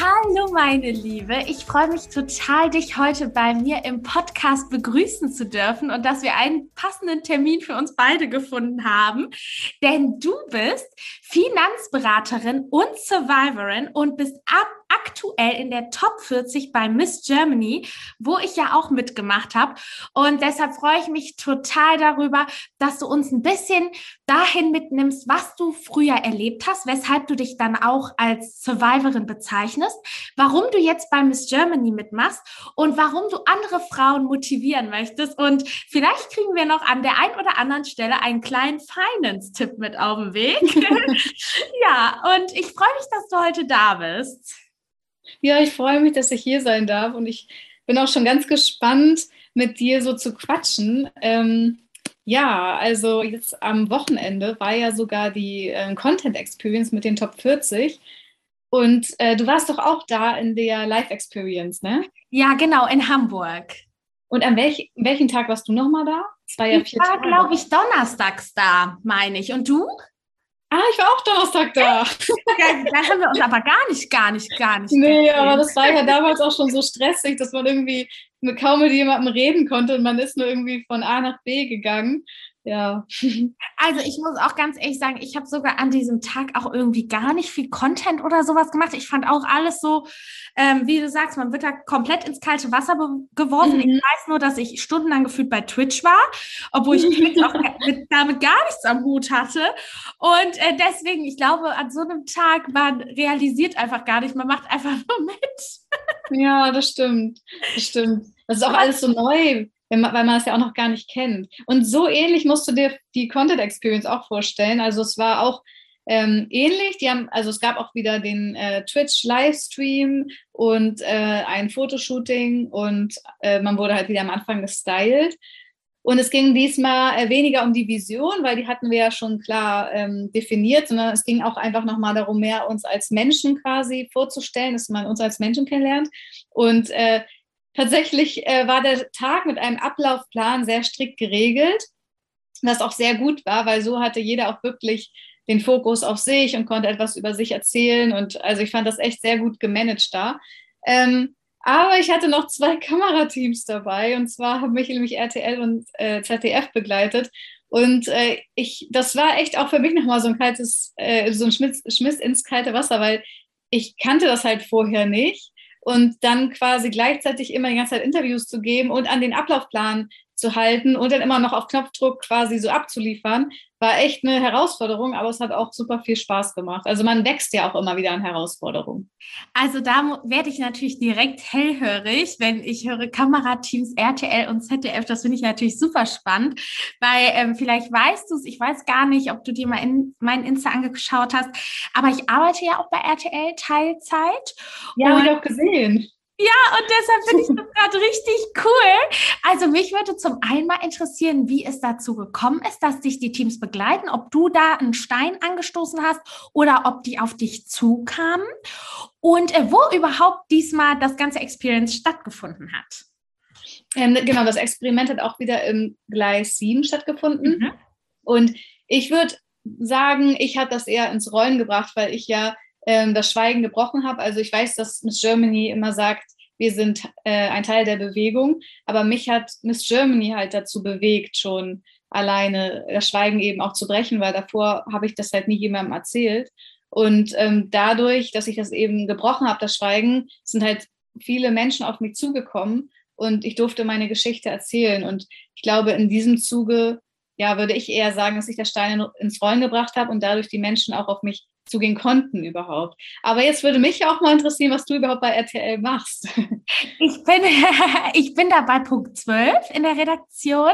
Hallo meine Liebe, ich freue mich total, dich heute bei mir im Podcast begrüßen zu dürfen und dass wir einen passenden Termin für uns beide gefunden haben. Denn du bist Finanzberaterin und Survivorin und bist ab aktuell in der Top 40 bei Miss Germany, wo ich ja auch mitgemacht habe. Und deshalb freue ich mich total darüber, dass du uns ein bisschen dahin mitnimmst, was du früher erlebt hast, weshalb du dich dann auch als Survivorin bezeichnest, warum du jetzt bei Miss Germany mitmachst und warum du andere Frauen motivieren möchtest. Und vielleicht kriegen wir noch an der einen oder anderen Stelle einen kleinen Finance-Tipp mit auf den Weg. ja, und ich freue mich, dass du heute da bist. Ja, ich freue mich, dass ich hier sein darf und ich bin auch schon ganz gespannt, mit dir so zu quatschen. Ähm, ja, also jetzt am Wochenende war ja sogar die äh, Content Experience mit den Top 40. Und äh, du warst doch auch da in der Live Experience, ne? Ja, genau, in Hamburg. Und an welch, welchen Tag warst du nochmal da? Ja ich war, glaube ich, donnerstags da, meine ich. Und du? Ah, ich war auch Donnerstag da. Ja, da haben wir uns aber gar nicht, gar nicht, gar nicht. Nee, gesehen. aber das war ja damals auch schon so stressig, dass man irgendwie kaum mit jemandem reden konnte und man ist nur irgendwie von A nach B gegangen ja. Also ich muss auch ganz ehrlich sagen, ich habe sogar an diesem Tag auch irgendwie gar nicht viel Content oder sowas gemacht. Ich fand auch alles so, ähm, wie du sagst, man wird da komplett ins kalte Wasser geworfen. Mhm. Ich weiß nur, dass ich stundenlang gefühlt bei Twitch war, obwohl ich Twitch auch mit, damit gar nichts am Hut hatte. Und äh, deswegen, ich glaube, an so einem Tag, man realisiert einfach gar nicht, man macht einfach nur mit. ja, das stimmt. Das stimmt. Das ist auch alles so neu weil man es ja auch noch gar nicht kennt. Und so ähnlich musst du dir die Content Experience auch vorstellen. Also es war auch ähm, ähnlich. Die haben, also es gab auch wieder den äh, Twitch Livestream und äh, ein Fotoshooting und äh, man wurde halt wieder am Anfang gestylt. Und es ging diesmal äh, weniger um die Vision, weil die hatten wir ja schon klar ähm, definiert, sondern es ging auch einfach nochmal darum, mehr uns als Menschen quasi vorzustellen, dass man uns als Menschen kennenlernt. Und äh, Tatsächlich äh, war der Tag mit einem Ablaufplan sehr strikt geregelt, was auch sehr gut war, weil so hatte jeder auch wirklich den Fokus auf sich und konnte etwas über sich erzählen. Und also ich fand das echt sehr gut gemanagt da. Ähm, aber ich hatte noch zwei Kamerateams dabei und zwar haben mich nämlich RTL und äh, ZDF begleitet. Und äh, ich, das war echt auch für mich nochmal so ein kaltes, äh, so ein Schmiss, Schmiss ins kalte Wasser, weil ich kannte das halt vorher nicht und dann quasi gleichzeitig immer die ganze Zeit Interviews zu geben und an den Ablaufplan zu halten und dann immer noch auf Knopfdruck quasi so abzuliefern, war echt eine Herausforderung, aber es hat auch super viel Spaß gemacht. Also man wächst ja auch immer wieder an Herausforderungen. Also da werde ich natürlich direkt hellhörig, wenn ich höre Kamerateams RTL und ZDF. Das finde ich natürlich super spannend, weil ähm, vielleicht weißt du es, ich weiß gar nicht, ob du dir mal in mein Insta angeschaut hast, aber ich arbeite ja auch bei RTL Teilzeit. Ja, habe ich auch gesehen. Ja, und deshalb finde ich das gerade richtig cool. Also mich würde zum einen mal interessieren, wie es dazu gekommen ist, dass dich die Teams begleiten, ob du da einen Stein angestoßen hast oder ob die auf dich zukamen und äh, wo überhaupt diesmal das ganze Experience stattgefunden hat. Ähm, genau, das Experiment hat auch wieder im Gleis 7 stattgefunden. Mhm. Und ich würde sagen, ich habe das eher ins Rollen gebracht, weil ich ja ähm, das Schweigen gebrochen habe. Also ich weiß, dass Miss Germany immer sagt, wir sind äh, ein Teil der Bewegung, aber mich hat Miss Germany halt dazu bewegt, schon alleine das Schweigen eben auch zu brechen, weil davor habe ich das halt nie jemandem erzählt. Und ähm, dadurch, dass ich das eben gebrochen habe, das Schweigen, sind halt viele Menschen auf mich zugekommen und ich durfte meine Geschichte erzählen. Und ich glaube, in diesem Zuge, ja, würde ich eher sagen, dass ich das Stein ins Rollen gebracht habe und dadurch die Menschen auch auf mich zugehen konnten überhaupt. Aber jetzt würde mich auch mal interessieren, was du überhaupt bei RTL machst. Ich bin, ich bin da bei Punkt 12 in der Redaktion.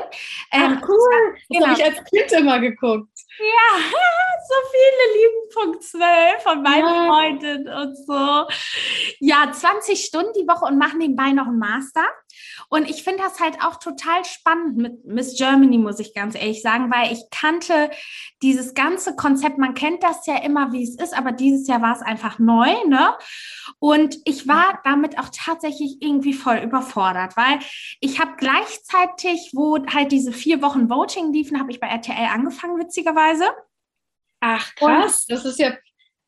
Ähm, Ach, cool. Das genau. habe ich als Kind immer geguckt. Ja, so viele lieben Punkt 12 von meinen ja. Freunden und so. Ja, 20 Stunden die Woche und machen nebenbei noch einen Master. Und ich finde das halt auch total spannend mit Miss Germany, muss ich ganz ehrlich sagen, weil ich kannte dieses ganze Konzept, man kennt das ja immer, wie es ist, aber dieses Jahr war es einfach neu, ne? Und ich war damit auch tatsächlich irgendwie voll überfordert, weil ich habe gleichzeitig, wo halt diese vier Wochen Voting liefen, habe ich bei RTL angefangen, witzigerweise. Ach krass, und das ist ja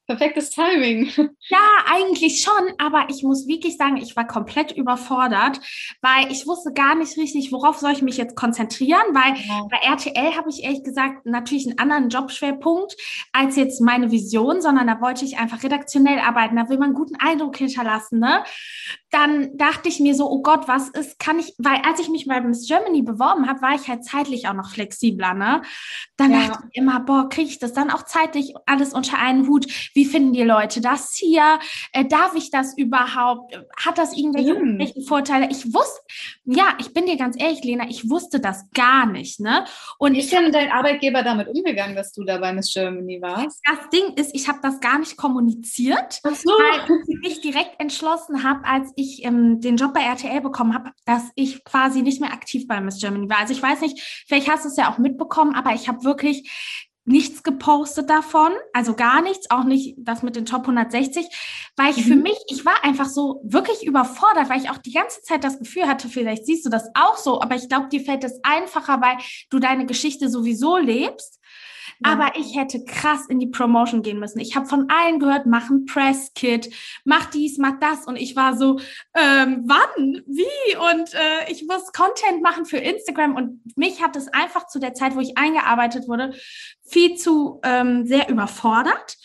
perfektes Timing. Ja, eigentlich schon, aber ich muss wirklich sagen, ich war komplett überfordert, weil ich wusste gar nicht richtig, worauf soll ich mich jetzt konzentrieren, weil ja. bei RTL habe ich ehrlich gesagt natürlich einen anderen Jobschwerpunkt als jetzt meine Vision, sondern da wollte ich einfach redaktionell arbeiten, da will man einen guten Eindruck hinterlassen, ne? Dann dachte ich mir so, oh Gott, was ist, kann ich, weil als ich mich bei Miss Germany beworben habe, war ich halt zeitlich auch noch flexibler, ne? Dann ja. dachte ich immer, boah, kriege ich das dann auch zeitlich alles unter einen Hut? Wie finden die Leute das hier? Äh, darf ich das überhaupt? Hat das irgendwelche, irgendwelche Vorteile? Ich wusste, ja, ich bin dir ganz ehrlich, Lena, ich wusste das gar nicht. Ne? Und Wie ist denn dein Arbeitgeber damit umgegangen, dass du da bei Miss Germany warst? Das Ding ist, ich habe das gar nicht kommuniziert, so. weil ich mich direkt entschlossen habe, als ich ähm, den Job bei RTL bekommen habe, dass ich quasi nicht mehr aktiv bei Miss Germany war. Also ich weiß nicht, vielleicht hast du es ja auch mitbekommen, aber ich habe wirklich nichts gepostet davon, also gar nichts, auch nicht das mit den Top 160, weil ich mhm. für mich, ich war einfach so wirklich überfordert, weil ich auch die ganze Zeit das Gefühl hatte, vielleicht siehst du das auch so, aber ich glaube, dir fällt es einfacher, weil du deine Geschichte sowieso lebst. Aber ich hätte krass in die Promotion gehen müssen. Ich habe von allen gehört, mach ein Presskit, mach dies, mach das. Und ich war so, ähm, wann? Wie? Und äh, ich muss Content machen für Instagram. Und mich hat es einfach zu der Zeit, wo ich eingearbeitet wurde, viel zu ähm, sehr überfordert.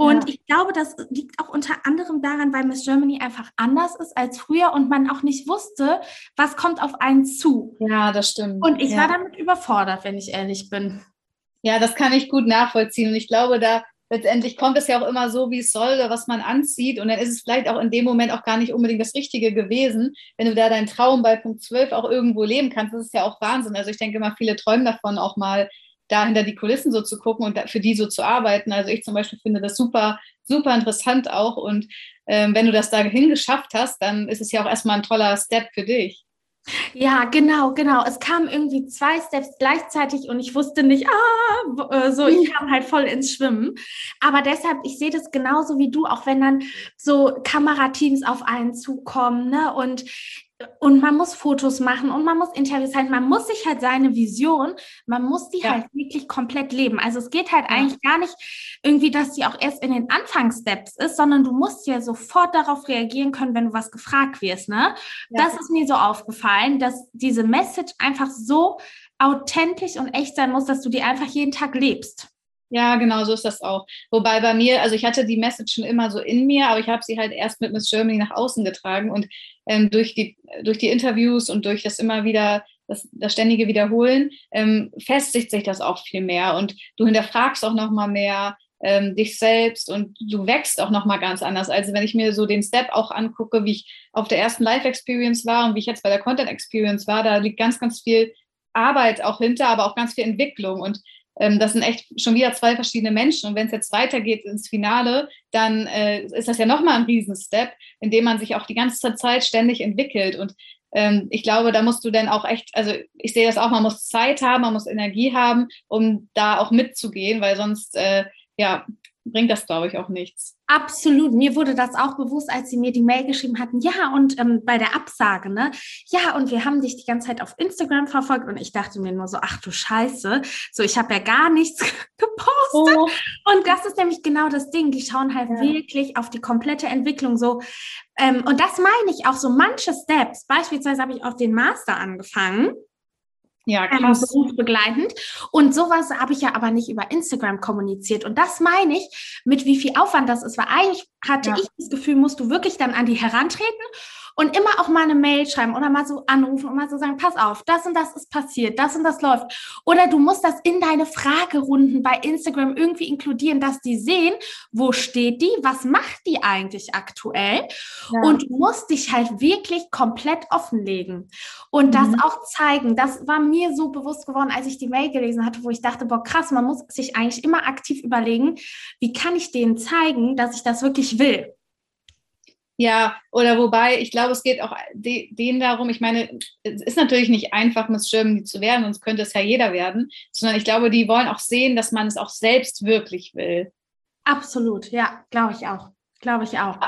Und ja. ich glaube, das liegt auch unter anderem daran, weil Miss Germany einfach anders ist als früher und man auch nicht wusste, was kommt auf einen zu. Ja, das stimmt. Und ich ja. war damit überfordert, wenn ich ehrlich bin. Ja, das kann ich gut nachvollziehen. Und ich glaube, da letztendlich kommt es ja auch immer so, wie es soll, was man anzieht. Und dann ist es vielleicht auch in dem Moment auch gar nicht unbedingt das Richtige gewesen. Wenn du da deinen Traum bei Punkt 12 auch irgendwo leben kannst, das ist ja auch Wahnsinn. Also ich denke immer, viele träumen davon, auch mal da hinter die Kulissen so zu gucken und für die so zu arbeiten. Also ich zum Beispiel finde das super, super interessant auch. Und ähm, wenn du das dahin geschafft hast, dann ist es ja auch erstmal ein toller Step für dich. Ja, genau, genau. Es kamen irgendwie zwei Steps gleichzeitig und ich wusste nicht, ah, äh, so, ich kam halt voll ins Schwimmen. Aber deshalb, ich sehe das genauso wie du, auch wenn dann so Kamerateams auf einen zukommen, ne? Und und man muss Fotos machen und man muss Interviews halten. Man muss sich halt seine Vision, man muss die ja. halt wirklich komplett leben. Also es geht halt ja. eigentlich gar nicht irgendwie, dass die auch erst in den Anfangssteps ist, sondern du musst ja sofort darauf reagieren können, wenn du was gefragt wirst. Ne? Ja. Das ist mir so aufgefallen, dass diese Message einfach so authentisch und echt sein muss, dass du die einfach jeden Tag lebst. Ja, genau, so ist das auch. Wobei bei mir, also ich hatte die Message schon immer so in mir, aber ich habe sie halt erst mit Miss Germany nach außen getragen und ähm, durch, die, durch die Interviews und durch das immer wieder, das, das ständige Wiederholen, ähm, festigt sich das auch viel mehr und du hinterfragst auch nochmal mehr ähm, dich selbst und du wächst auch nochmal ganz anders. Also wenn ich mir so den Step auch angucke, wie ich auf der ersten Live-Experience war und wie ich jetzt bei der Content-Experience war, da liegt ganz, ganz viel Arbeit auch hinter, aber auch ganz viel Entwicklung und das sind echt schon wieder zwei verschiedene Menschen. Und wenn es jetzt weitergeht ins Finale, dann äh, ist das ja nochmal ein Riesenstep, in dem man sich auch die ganze Zeit ständig entwickelt. Und ähm, ich glaube, da musst du dann auch echt, also ich sehe das auch, man muss Zeit haben, man muss Energie haben, um da auch mitzugehen, weil sonst äh, ja, bringt das, glaube ich, auch nichts. Absolut. Mir wurde das auch bewusst, als sie mir die Mail geschrieben hatten. Ja, und ähm, bei der Absage, ne? Ja, und wir haben dich die ganze Zeit auf Instagram verfolgt und ich dachte mir nur so, ach du Scheiße, so ich habe ja gar nichts gepostet. Oh. Und das ist nämlich genau das Ding. Die schauen halt ja. wirklich auf die komplette Entwicklung so. Ähm, und das meine ich auch so manche Steps. Beispielsweise habe ich auch den Master angefangen. Ja, krass. berufsbegleitend. Und sowas habe ich ja aber nicht über Instagram kommuniziert. Und das meine ich, mit wie viel Aufwand das ist. Weil eigentlich hatte ja. ich das Gefühl, musst du wirklich dann an die herantreten und immer auch mal eine Mail schreiben oder mal so anrufen und mal so sagen, pass auf, das und das ist passiert, das und das läuft. Oder du musst das in deine Fragerunden bei Instagram irgendwie inkludieren, dass die sehen, wo steht die, was macht die eigentlich aktuell ja. und du musst dich halt wirklich komplett offenlegen und mhm. das auch zeigen. Das war mir so bewusst geworden, als ich die Mail gelesen hatte, wo ich dachte, boah, krass, man muss sich eigentlich immer aktiv überlegen, wie kann ich denen zeigen, dass ich das wirklich will. Ja, oder wobei, ich glaube, es geht auch denen darum, ich meine, es ist natürlich nicht einfach, Miss Germany zu werden, sonst könnte es ja jeder werden, sondern ich glaube, die wollen auch sehen, dass man es auch selbst wirklich will. Absolut, ja, glaube ich auch. Glaube ich auch.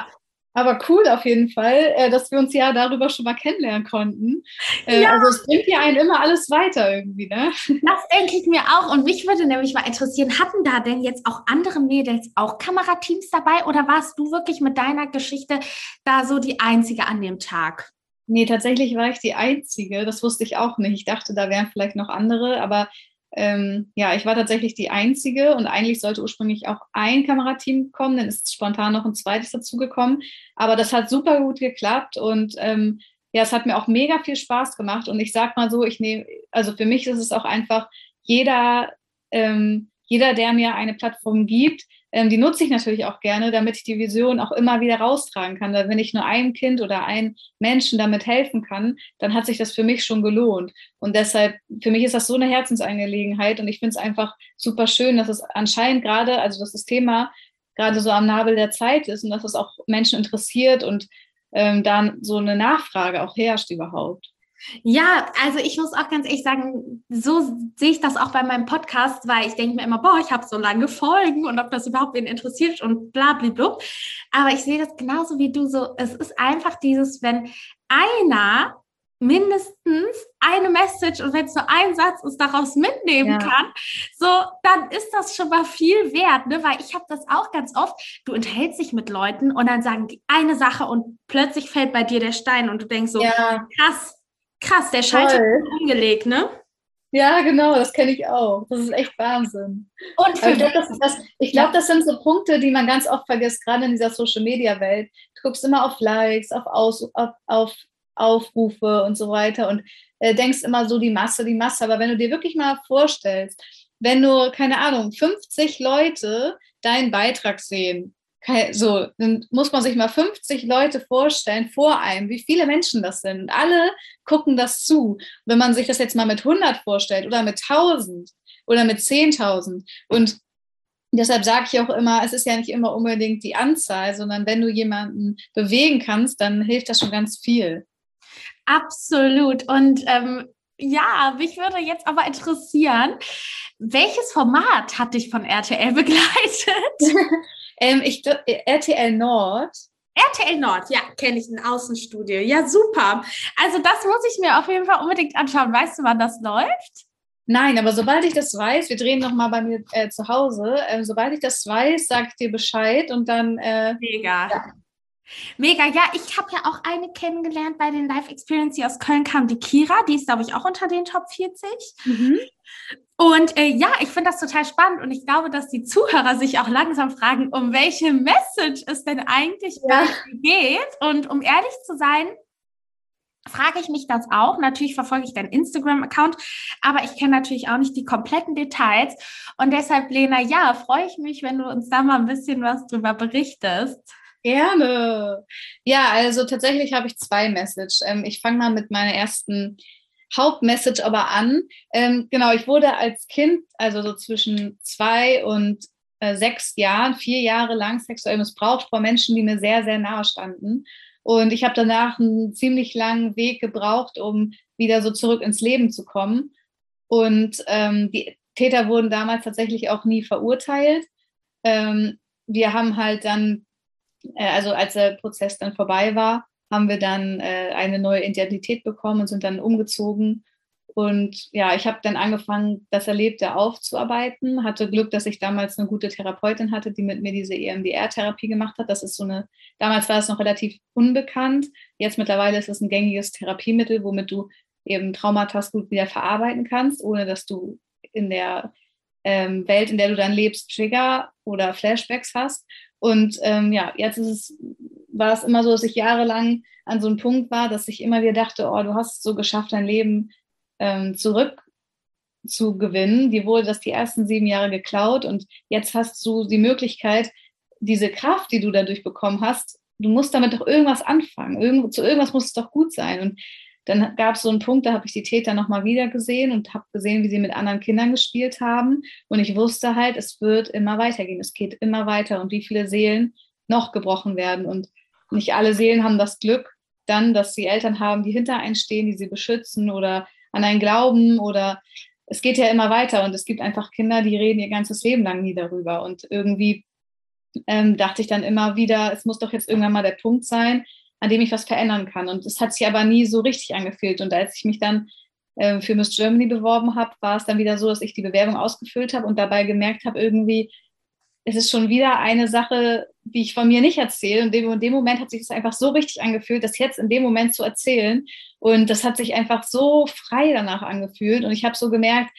Aber cool auf jeden Fall, äh, dass wir uns ja darüber schon mal kennenlernen konnten. Äh, ja. Also es bringt ja einen immer alles weiter irgendwie, ne? Das denke ich mir auch. Und mich würde nämlich mal interessieren, hatten da denn jetzt auch andere Mädels auch Kamerateams dabei oder warst du wirklich mit deiner Geschichte da so die Einzige an dem Tag? Nee, tatsächlich war ich die Einzige. Das wusste ich auch nicht. Ich dachte, da wären vielleicht noch andere, aber ähm, ja, ich war tatsächlich die Einzige und eigentlich sollte ursprünglich auch ein Kamerateam kommen, dann ist spontan noch ein zweites dazugekommen. Aber das hat super gut geklappt und ähm, ja, es hat mir auch mega viel Spaß gemacht. Und ich sag mal so, ich nehme, also für mich ist es auch einfach, jeder, ähm, jeder, der mir eine Plattform gibt, ähm, die nutze ich natürlich auch gerne, damit ich die Vision auch immer wieder raustragen kann. Weil wenn ich nur einem Kind oder einem Menschen damit helfen kann, dann hat sich das für mich schon gelohnt. Und deshalb, für mich ist das so eine Herzensangelegenheit und ich finde es einfach super schön, dass es anscheinend gerade, also dass das Thema gerade so am Nabel der Zeit ist und dass es auch Menschen interessiert und ähm, dann so eine Nachfrage auch herrscht überhaupt. Ja, also ich muss auch ganz ehrlich sagen, so sehe ich das auch bei meinem Podcast, weil ich denke mir immer, boah, ich habe so lange Folgen und ob das überhaupt wen interessiert und bla bla bla. Aber ich sehe das genauso wie du so. Es ist einfach dieses, wenn einer mindestens eine Message und wenn es nur ein Satz ist, daraus mitnehmen ja. kann, so, dann ist das schon mal viel wert, ne? Weil ich habe das auch ganz oft, du unterhältst dich mit Leuten und dann sagen die eine Sache und plötzlich fällt bei dir der Stein und du denkst so, ja. krass, Krass, der Schalter ist umgelegt, ne? Ja, genau, das kenne ich auch. Das ist echt Wahnsinn. Und für ich glaube, das, das, glaub, das sind so Punkte, die man ganz oft vergisst, gerade in dieser Social-Media-Welt. Du guckst immer auf Likes, auf, Aus, auf, auf Aufrufe und so weiter und äh, denkst immer so die Masse, die Masse. Aber wenn du dir wirklich mal vorstellst, wenn nur, keine Ahnung, 50 Leute deinen Beitrag sehen, so, dann muss man sich mal 50 Leute vorstellen vor einem, wie viele Menschen das sind. Alle gucken das zu. Wenn man sich das jetzt mal mit 100 vorstellt oder mit 1000 oder mit 10.000 und Deshalb sage ich auch immer, es ist ja nicht immer unbedingt die Anzahl, sondern wenn du jemanden bewegen kannst, dann hilft das schon ganz viel. Absolut. Und ähm, ja, mich würde jetzt aber interessieren, welches Format hat dich von RTL begleitet? Ähm, ich RTL Nord. RTL Nord, ja, kenne ich ein Außenstudio. Ja, super. Also das muss ich mir auf jeden Fall unbedingt anschauen. Weißt du, wann das läuft? Nein, aber sobald ich das weiß, wir drehen noch mal bei mir äh, zu Hause. Äh, sobald ich das weiß, sage ich dir Bescheid und dann. Äh, Mega. Ja. Mega, ja, ich habe ja auch eine kennengelernt bei den Live Experience, die aus Köln kam, die Kira, die ist, glaube ich, auch unter den Top 40. Mhm. Und äh, ja, ich finde das total spannend und ich glaube, dass die Zuhörer sich auch langsam fragen, um welche Message es denn eigentlich ja. geht. Und um ehrlich zu sein, frage ich mich das auch. Natürlich verfolge ich deinen Instagram-Account, aber ich kenne natürlich auch nicht die kompletten Details. Und deshalb, Lena, ja, freue ich mich, wenn du uns da mal ein bisschen was drüber berichtest. Gerne. Ja, also tatsächlich habe ich zwei Messages. Ähm, ich fange mal mit meiner ersten Hauptmessage aber an. Ähm, genau, ich wurde als Kind, also so zwischen zwei und äh, sechs Jahren, vier Jahre lang sexuell missbraucht von Menschen, die mir sehr, sehr nahe standen. Und ich habe danach einen ziemlich langen Weg gebraucht, um wieder so zurück ins Leben zu kommen. Und ähm, die Täter wurden damals tatsächlich auch nie verurteilt. Ähm, wir haben halt dann, äh, also als der Prozess dann vorbei war, haben wir dann äh, eine neue Identität bekommen und sind dann umgezogen. Und ja, ich habe dann angefangen, das Erlebte aufzuarbeiten. Hatte Glück, dass ich damals eine gute Therapeutin hatte, die mit mir diese EMDR-Therapie gemacht hat. Das ist so eine, damals war es noch relativ unbekannt. Jetzt mittlerweile ist es ein gängiges Therapiemittel, womit du eben Traumata gut wieder verarbeiten kannst, ohne dass du in der ähm, Welt, in der du dann lebst, Trigger oder Flashbacks hast. Und ähm, ja, jetzt ist es, war es immer so, dass ich jahrelang an so einem Punkt war, dass ich immer wieder dachte, oh, du hast es so geschafft, dein Leben ähm, zurück zu. Dir wurde das die ersten sieben Jahre geklaut und jetzt hast du die Möglichkeit, diese Kraft, die du dadurch bekommen hast, du musst damit doch irgendwas anfangen. Irgend, zu irgendwas muss es doch gut sein. Und dann gab es so einen Punkt, da habe ich die Täter nochmal wieder gesehen und habe gesehen, wie sie mit anderen Kindern gespielt haben. Und ich wusste halt, es wird immer weitergehen. Es geht immer weiter und wie viele Seelen noch gebrochen werden. Und nicht alle Seelen haben das Glück, dann, dass sie Eltern haben, die hinter einen stehen, die sie beschützen oder an einen glauben oder es geht ja immer weiter und es gibt einfach Kinder, die reden ihr ganzes Leben lang nie darüber. Und irgendwie ähm, dachte ich dann immer wieder, es muss doch jetzt irgendwann mal der Punkt sein, an dem ich was verändern kann. Und es hat sich aber nie so richtig angefühlt. Und als ich mich dann äh, für Miss Germany beworben habe, war es dann wieder so, dass ich die Bewerbung ausgefüllt habe und dabei gemerkt habe, irgendwie, es ist schon wieder eine Sache, die ich von mir nicht erzähle. Und in dem Moment hat sich das einfach so richtig angefühlt, das jetzt in dem Moment zu erzählen. Und das hat sich einfach so frei danach angefühlt. Und ich habe so gemerkt,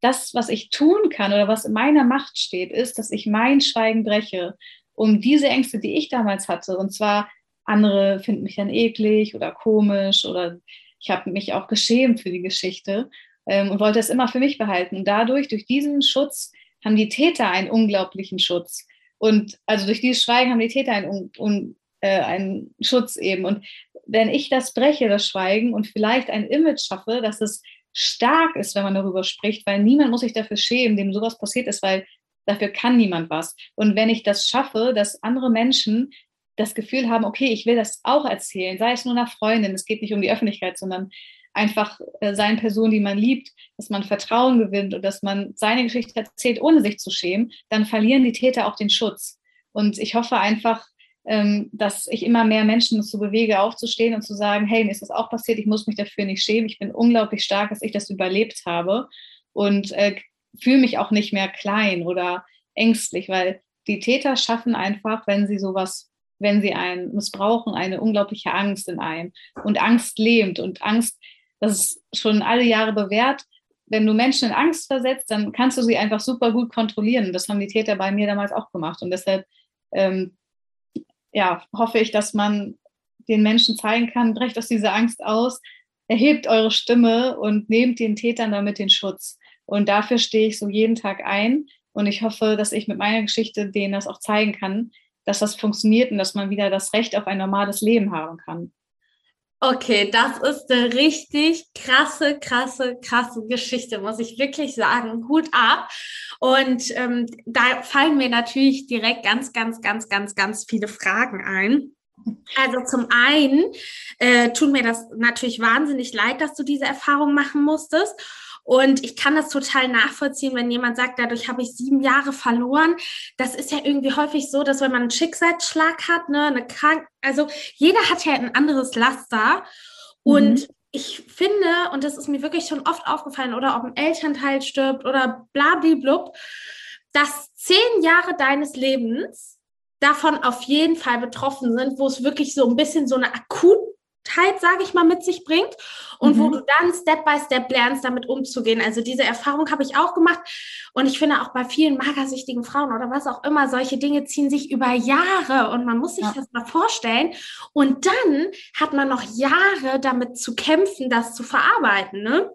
das, was ich tun kann oder was in meiner Macht steht, ist, dass ich mein Schweigen breche, um diese Ängste, die ich damals hatte, und zwar andere finden mich dann eklig oder komisch oder ich habe mich auch geschämt für die Geschichte ähm, und wollte es immer für mich behalten. Und dadurch, durch diesen Schutz, haben die Täter einen unglaublichen Schutz. Und also durch dieses Schweigen haben die Täter einen, un, äh, einen Schutz eben. Und wenn ich das breche, das Schweigen, und vielleicht ein Image schaffe, dass es stark ist, wenn man darüber spricht, weil niemand muss sich dafür schämen, dem sowas passiert ist, weil dafür kann niemand was. Und wenn ich das schaffe, dass andere Menschen das Gefühl haben, okay, ich will das auch erzählen, sei es nur einer Freundin, es geht nicht um die Öffentlichkeit, sondern einfach äh, Personen, die man liebt, dass man Vertrauen gewinnt und dass man seine Geschichte erzählt, ohne sich zu schämen, dann verlieren die Täter auch den Schutz. Und ich hoffe einfach, ähm, dass ich immer mehr Menschen dazu bewege, aufzustehen und zu sagen, hey, mir ist das auch passiert, ich muss mich dafür nicht schämen, ich bin unglaublich stark, dass ich das überlebt habe und äh, fühle mich auch nicht mehr klein oder ängstlich, weil die Täter schaffen einfach, wenn sie sowas, wenn sie einen missbrauchen, eine unglaubliche Angst in einem. Und Angst lähmt und Angst, das ist schon alle Jahre bewährt. Wenn du Menschen in Angst versetzt, dann kannst du sie einfach super gut kontrollieren. Das haben die Täter bei mir damals auch gemacht. Und deshalb ähm, ja, hoffe ich, dass man den Menschen zeigen kann, brecht aus dieser Angst aus, erhebt eure Stimme und nehmt den Tätern damit den Schutz. Und dafür stehe ich so jeden Tag ein. Und ich hoffe, dass ich mit meiner Geschichte denen das auch zeigen kann, dass das funktioniert und dass man wieder das Recht auf ein normales Leben haben kann. Okay, das ist eine richtig krasse, krasse, krasse Geschichte, muss ich wirklich sagen. Hut ab. Und ähm, da fallen mir natürlich direkt ganz, ganz, ganz, ganz, ganz viele Fragen ein. Also zum einen äh, tut mir das natürlich wahnsinnig leid, dass du diese Erfahrung machen musstest. Und ich kann das total nachvollziehen, wenn jemand sagt, dadurch habe ich sieben Jahre verloren. Das ist ja irgendwie häufig so, dass wenn man einen Schicksalsschlag hat, ne, eine Krank, also jeder hat ja ein anderes Laster. Und mhm. ich finde, und das ist mir wirklich schon oft aufgefallen, oder ob ein Elternteil stirbt oder blablablub, dass zehn Jahre deines Lebens davon auf jeden Fall betroffen sind, wo es wirklich so ein bisschen so eine akut sage ich mal, mit sich bringt und mhm. wo du dann Step by Step lernst, damit umzugehen. Also diese Erfahrung habe ich auch gemacht und ich finde auch bei vielen magersüchtigen Frauen oder was auch immer, solche Dinge ziehen sich über Jahre und man muss sich ja. das mal vorstellen und dann hat man noch Jahre damit zu kämpfen, das zu verarbeiten, ne?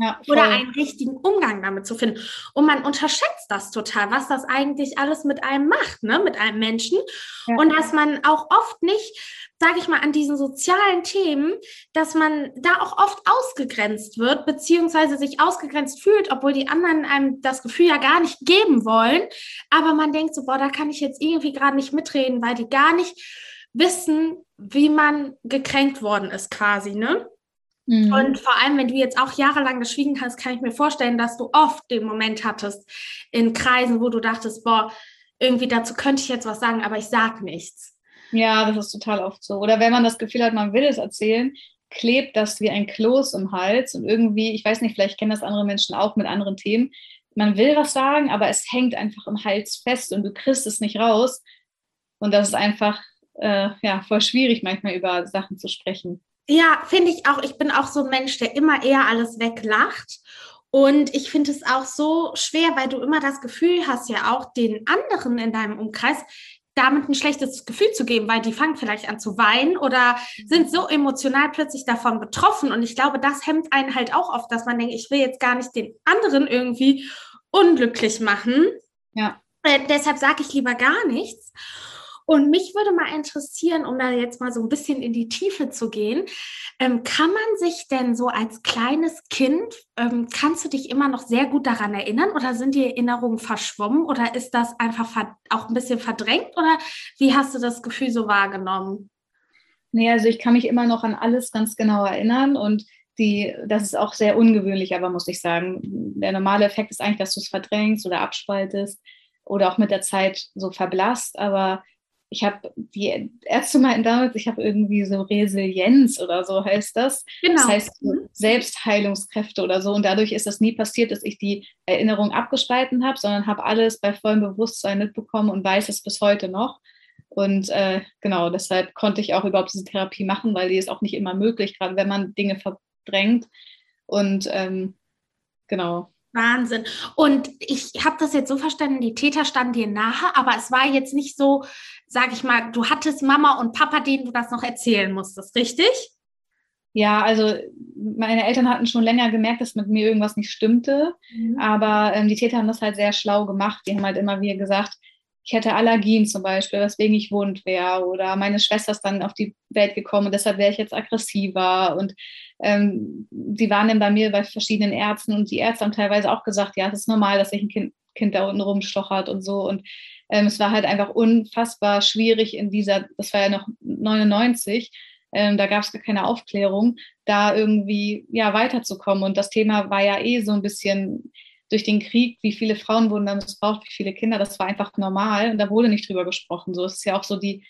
Ja, oder einen richtigen Umgang damit zu finden. Und man unterschätzt das total, was das eigentlich alles mit einem macht, ne? mit einem Menschen. Ja. Und dass man auch oft nicht sage ich mal, an diesen sozialen Themen, dass man da auch oft ausgegrenzt wird, beziehungsweise sich ausgegrenzt fühlt, obwohl die anderen einem das Gefühl ja gar nicht geben wollen. Aber man denkt so, boah, da kann ich jetzt irgendwie gerade nicht mitreden, weil die gar nicht wissen, wie man gekränkt worden ist, quasi, ne? Mhm. Und vor allem, wenn du jetzt auch jahrelang geschwiegen hast, kann ich mir vorstellen, dass du oft den Moment hattest in Kreisen, wo du dachtest, boah, irgendwie dazu könnte ich jetzt was sagen, aber ich sag nichts. Ja, das ist total oft so. Oder wenn man das Gefühl hat, man will es erzählen, klebt das wie ein Kloß im Hals und irgendwie, ich weiß nicht, vielleicht kennen das andere Menschen auch mit anderen Themen. Man will was sagen, aber es hängt einfach im Hals fest und du kriegst es nicht raus. Und das ist einfach äh, ja, voll schwierig, manchmal über Sachen zu sprechen. Ja, finde ich auch. Ich bin auch so ein Mensch, der immer eher alles weglacht. Und ich finde es auch so schwer, weil du immer das Gefühl hast, ja auch den anderen in deinem Umkreis, damit ein schlechtes Gefühl zu geben, weil die fangen vielleicht an zu weinen oder sind so emotional plötzlich davon betroffen. Und ich glaube, das hemmt einen halt auch oft, dass man denkt, ich will jetzt gar nicht den anderen irgendwie unglücklich machen. Ja. Äh, deshalb sage ich lieber gar nichts. Und mich würde mal interessieren, um da jetzt mal so ein bisschen in die Tiefe zu gehen, ähm, kann man sich denn so als kleines Kind, ähm, kannst du dich immer noch sehr gut daran erinnern oder sind die Erinnerungen verschwommen oder ist das einfach auch ein bisschen verdrängt oder wie hast du das Gefühl so wahrgenommen? Nee, also ich kann mich immer noch an alles ganz genau erinnern und die, das ist auch sehr ungewöhnlich, aber muss ich sagen, der normale Effekt ist eigentlich, dass du es verdrängst oder abspaltest oder auch mit der Zeit so verblasst, aber ich habe die erste Mal damals, ich habe irgendwie so Resilienz oder so heißt das. Genau. Das heißt mhm. Selbstheilungskräfte oder so. Und dadurch ist das nie passiert, dass ich die Erinnerung abgespalten habe, sondern habe alles bei vollem Bewusstsein mitbekommen und weiß es bis heute noch. Und äh, genau, deshalb konnte ich auch überhaupt diese Therapie machen, weil die ist auch nicht immer möglich, gerade wenn man Dinge verdrängt. Und ähm, genau. Wahnsinn. Und ich habe das jetzt so verstanden, die Täter standen dir nahe, aber es war jetzt nicht so, sag ich mal, du hattest Mama und Papa, denen du das noch erzählen musstest, richtig? Ja, also meine Eltern hatten schon länger gemerkt, dass mit mir irgendwas nicht stimmte, mhm. aber ähm, die Täter haben das halt sehr schlau gemacht. Die haben halt immer wieder gesagt, ich hätte Allergien zum Beispiel, weswegen ich wund wäre. Oder meine Schwester ist dann auf die Welt gekommen und deshalb wäre ich jetzt aggressiver. Und ähm, die waren dann bei mir bei verschiedenen Ärzten und die Ärzte haben teilweise auch gesagt, ja, es ist normal, dass sich ein Kind, kind da unten rumstochert und so. Und ähm, es war halt einfach unfassbar schwierig in dieser, das war ja noch 99, ähm, da gab es gar keine Aufklärung, da irgendwie ja weiterzukommen. Und das Thema war ja eh so ein bisschen durch den Krieg, wie viele Frauen wurden da missbraucht, wie viele Kinder, das war einfach normal und da wurde nicht drüber gesprochen. So es ist ja auch so die,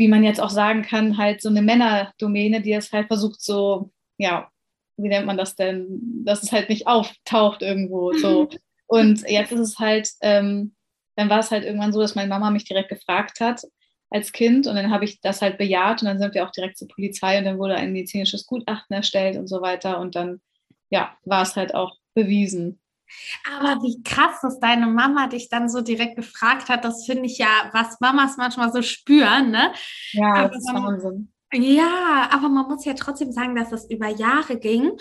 wie man jetzt auch sagen kann, halt so eine Männerdomäne, die es halt versucht, so, ja, wie nennt man das denn, dass es halt nicht auftaucht irgendwo. So. Und jetzt ist es halt, ähm, dann war es halt irgendwann so, dass meine Mama mich direkt gefragt hat als Kind und dann habe ich das halt bejaht und dann sind wir auch direkt zur Polizei und dann wurde ein medizinisches Gutachten erstellt und so weiter und dann, ja, war es halt auch bewiesen. Aber wie krass, dass deine Mama dich dann so direkt gefragt hat, das finde ich ja, was Mamas manchmal so spüren, ne? Ja, aber das ist Wahnsinn. Ja, aber man muss ja trotzdem sagen, dass das über Jahre ging.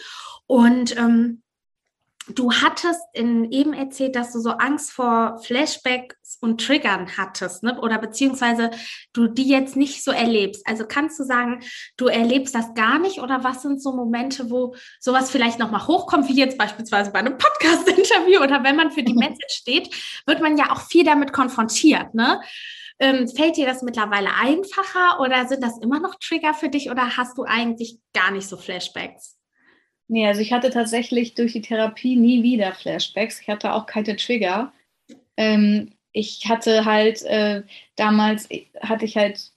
Und ähm, Du hattest in, eben erzählt, dass du so Angst vor Flashbacks und Triggern hattest, ne? oder beziehungsweise du die jetzt nicht so erlebst. Also kannst du sagen, du erlebst das gar nicht oder was sind so Momente, wo sowas vielleicht nochmal hochkommt, wie jetzt beispielsweise bei einem Podcast-Interview oder wenn man für die Message steht, wird man ja auch viel damit konfrontiert. Ne? Ähm, fällt dir das mittlerweile einfacher oder sind das immer noch Trigger für dich oder hast du eigentlich gar nicht so Flashbacks? Nee, also ich hatte tatsächlich durch die Therapie nie wieder Flashbacks. Ich hatte auch keine Trigger. Ähm, ich hatte halt äh, damals, hatte ich halt,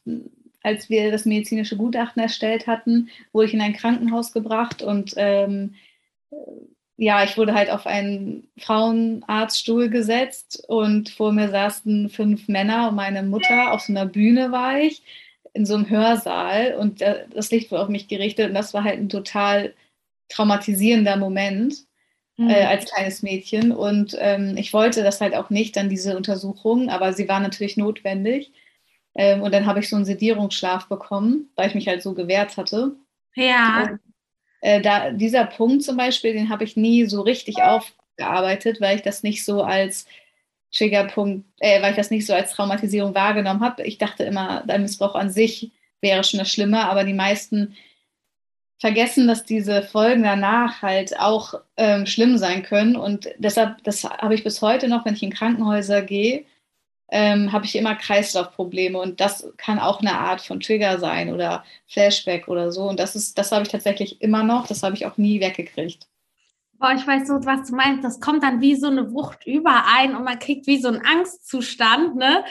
als wir das medizinische Gutachten erstellt hatten, wurde ich in ein Krankenhaus gebracht und ähm, ja, ich wurde halt auf einen Frauenarztstuhl gesetzt und vor mir saßen fünf Männer und meine Mutter. Auf so einer Bühne war ich, in so einem Hörsaal und äh, das Licht wurde auf mich gerichtet und das war halt ein total traumatisierender Moment mhm. äh, als kleines Mädchen. Und ähm, ich wollte das halt auch nicht, dann diese Untersuchung, aber sie war natürlich notwendig. Ähm, und dann habe ich so einen Sedierungsschlaf bekommen, weil ich mich halt so gewehrt hatte. Ja. Und, äh, da, dieser Punkt zum Beispiel, den habe ich nie so richtig aufgearbeitet, weil ich das nicht so als Triggerpunkt, äh, weil ich das nicht so als Traumatisierung wahrgenommen habe. Ich dachte immer, der Missbrauch an sich wäre schon das Schlimme, aber die meisten vergessen, dass diese Folgen danach halt auch ähm, schlimm sein können. Und deshalb, das habe ich bis heute noch, wenn ich in Krankenhäuser gehe, ähm, habe ich immer Kreislaufprobleme und das kann auch eine Art von Trigger sein oder Flashback oder so. Und das ist, das habe ich tatsächlich immer noch, das habe ich auch nie weggekriegt. Boah, ich weiß so, was du meinst. Das kommt dann wie so eine Wucht überein und man kriegt wie so einen Angstzustand, ne?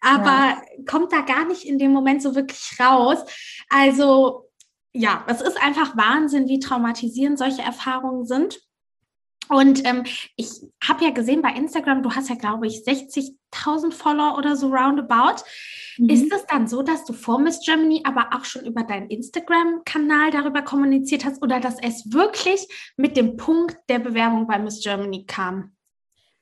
Aber ja. kommt da gar nicht in dem Moment so wirklich raus. Also ja, es ist einfach Wahnsinn, wie traumatisierend solche Erfahrungen sind. Und ähm, ich habe ja gesehen bei Instagram, du hast ja, glaube ich, 60.000 Follower oder so roundabout. Mhm. Ist es dann so, dass du vor Miss Germany aber auch schon über deinen Instagram-Kanal darüber kommuniziert hast oder dass es wirklich mit dem Punkt der Bewerbung bei Miss Germany kam?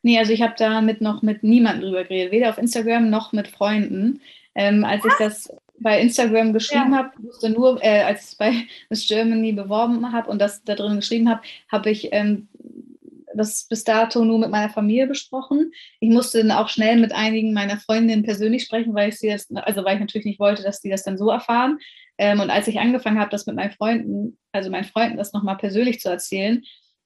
Nee, also ich habe damit noch mit niemandem drüber geredet, weder auf Instagram noch mit Freunden. Ähm, als Was? ich das bei Instagram geschrieben ja. habe, wusste nur, äh, als ich es bei Miss Germany beworben habe und das da drin geschrieben habe, habe ich ähm, das bis dato nur mit meiner Familie besprochen. Ich musste dann auch schnell mit einigen meiner Freundinnen persönlich sprechen, weil ich sie das, also weil ich natürlich nicht wollte, dass die das dann so erfahren. Ähm, und als ich angefangen habe, das mit meinen Freunden, also meinen Freunden das nochmal persönlich zu erzählen,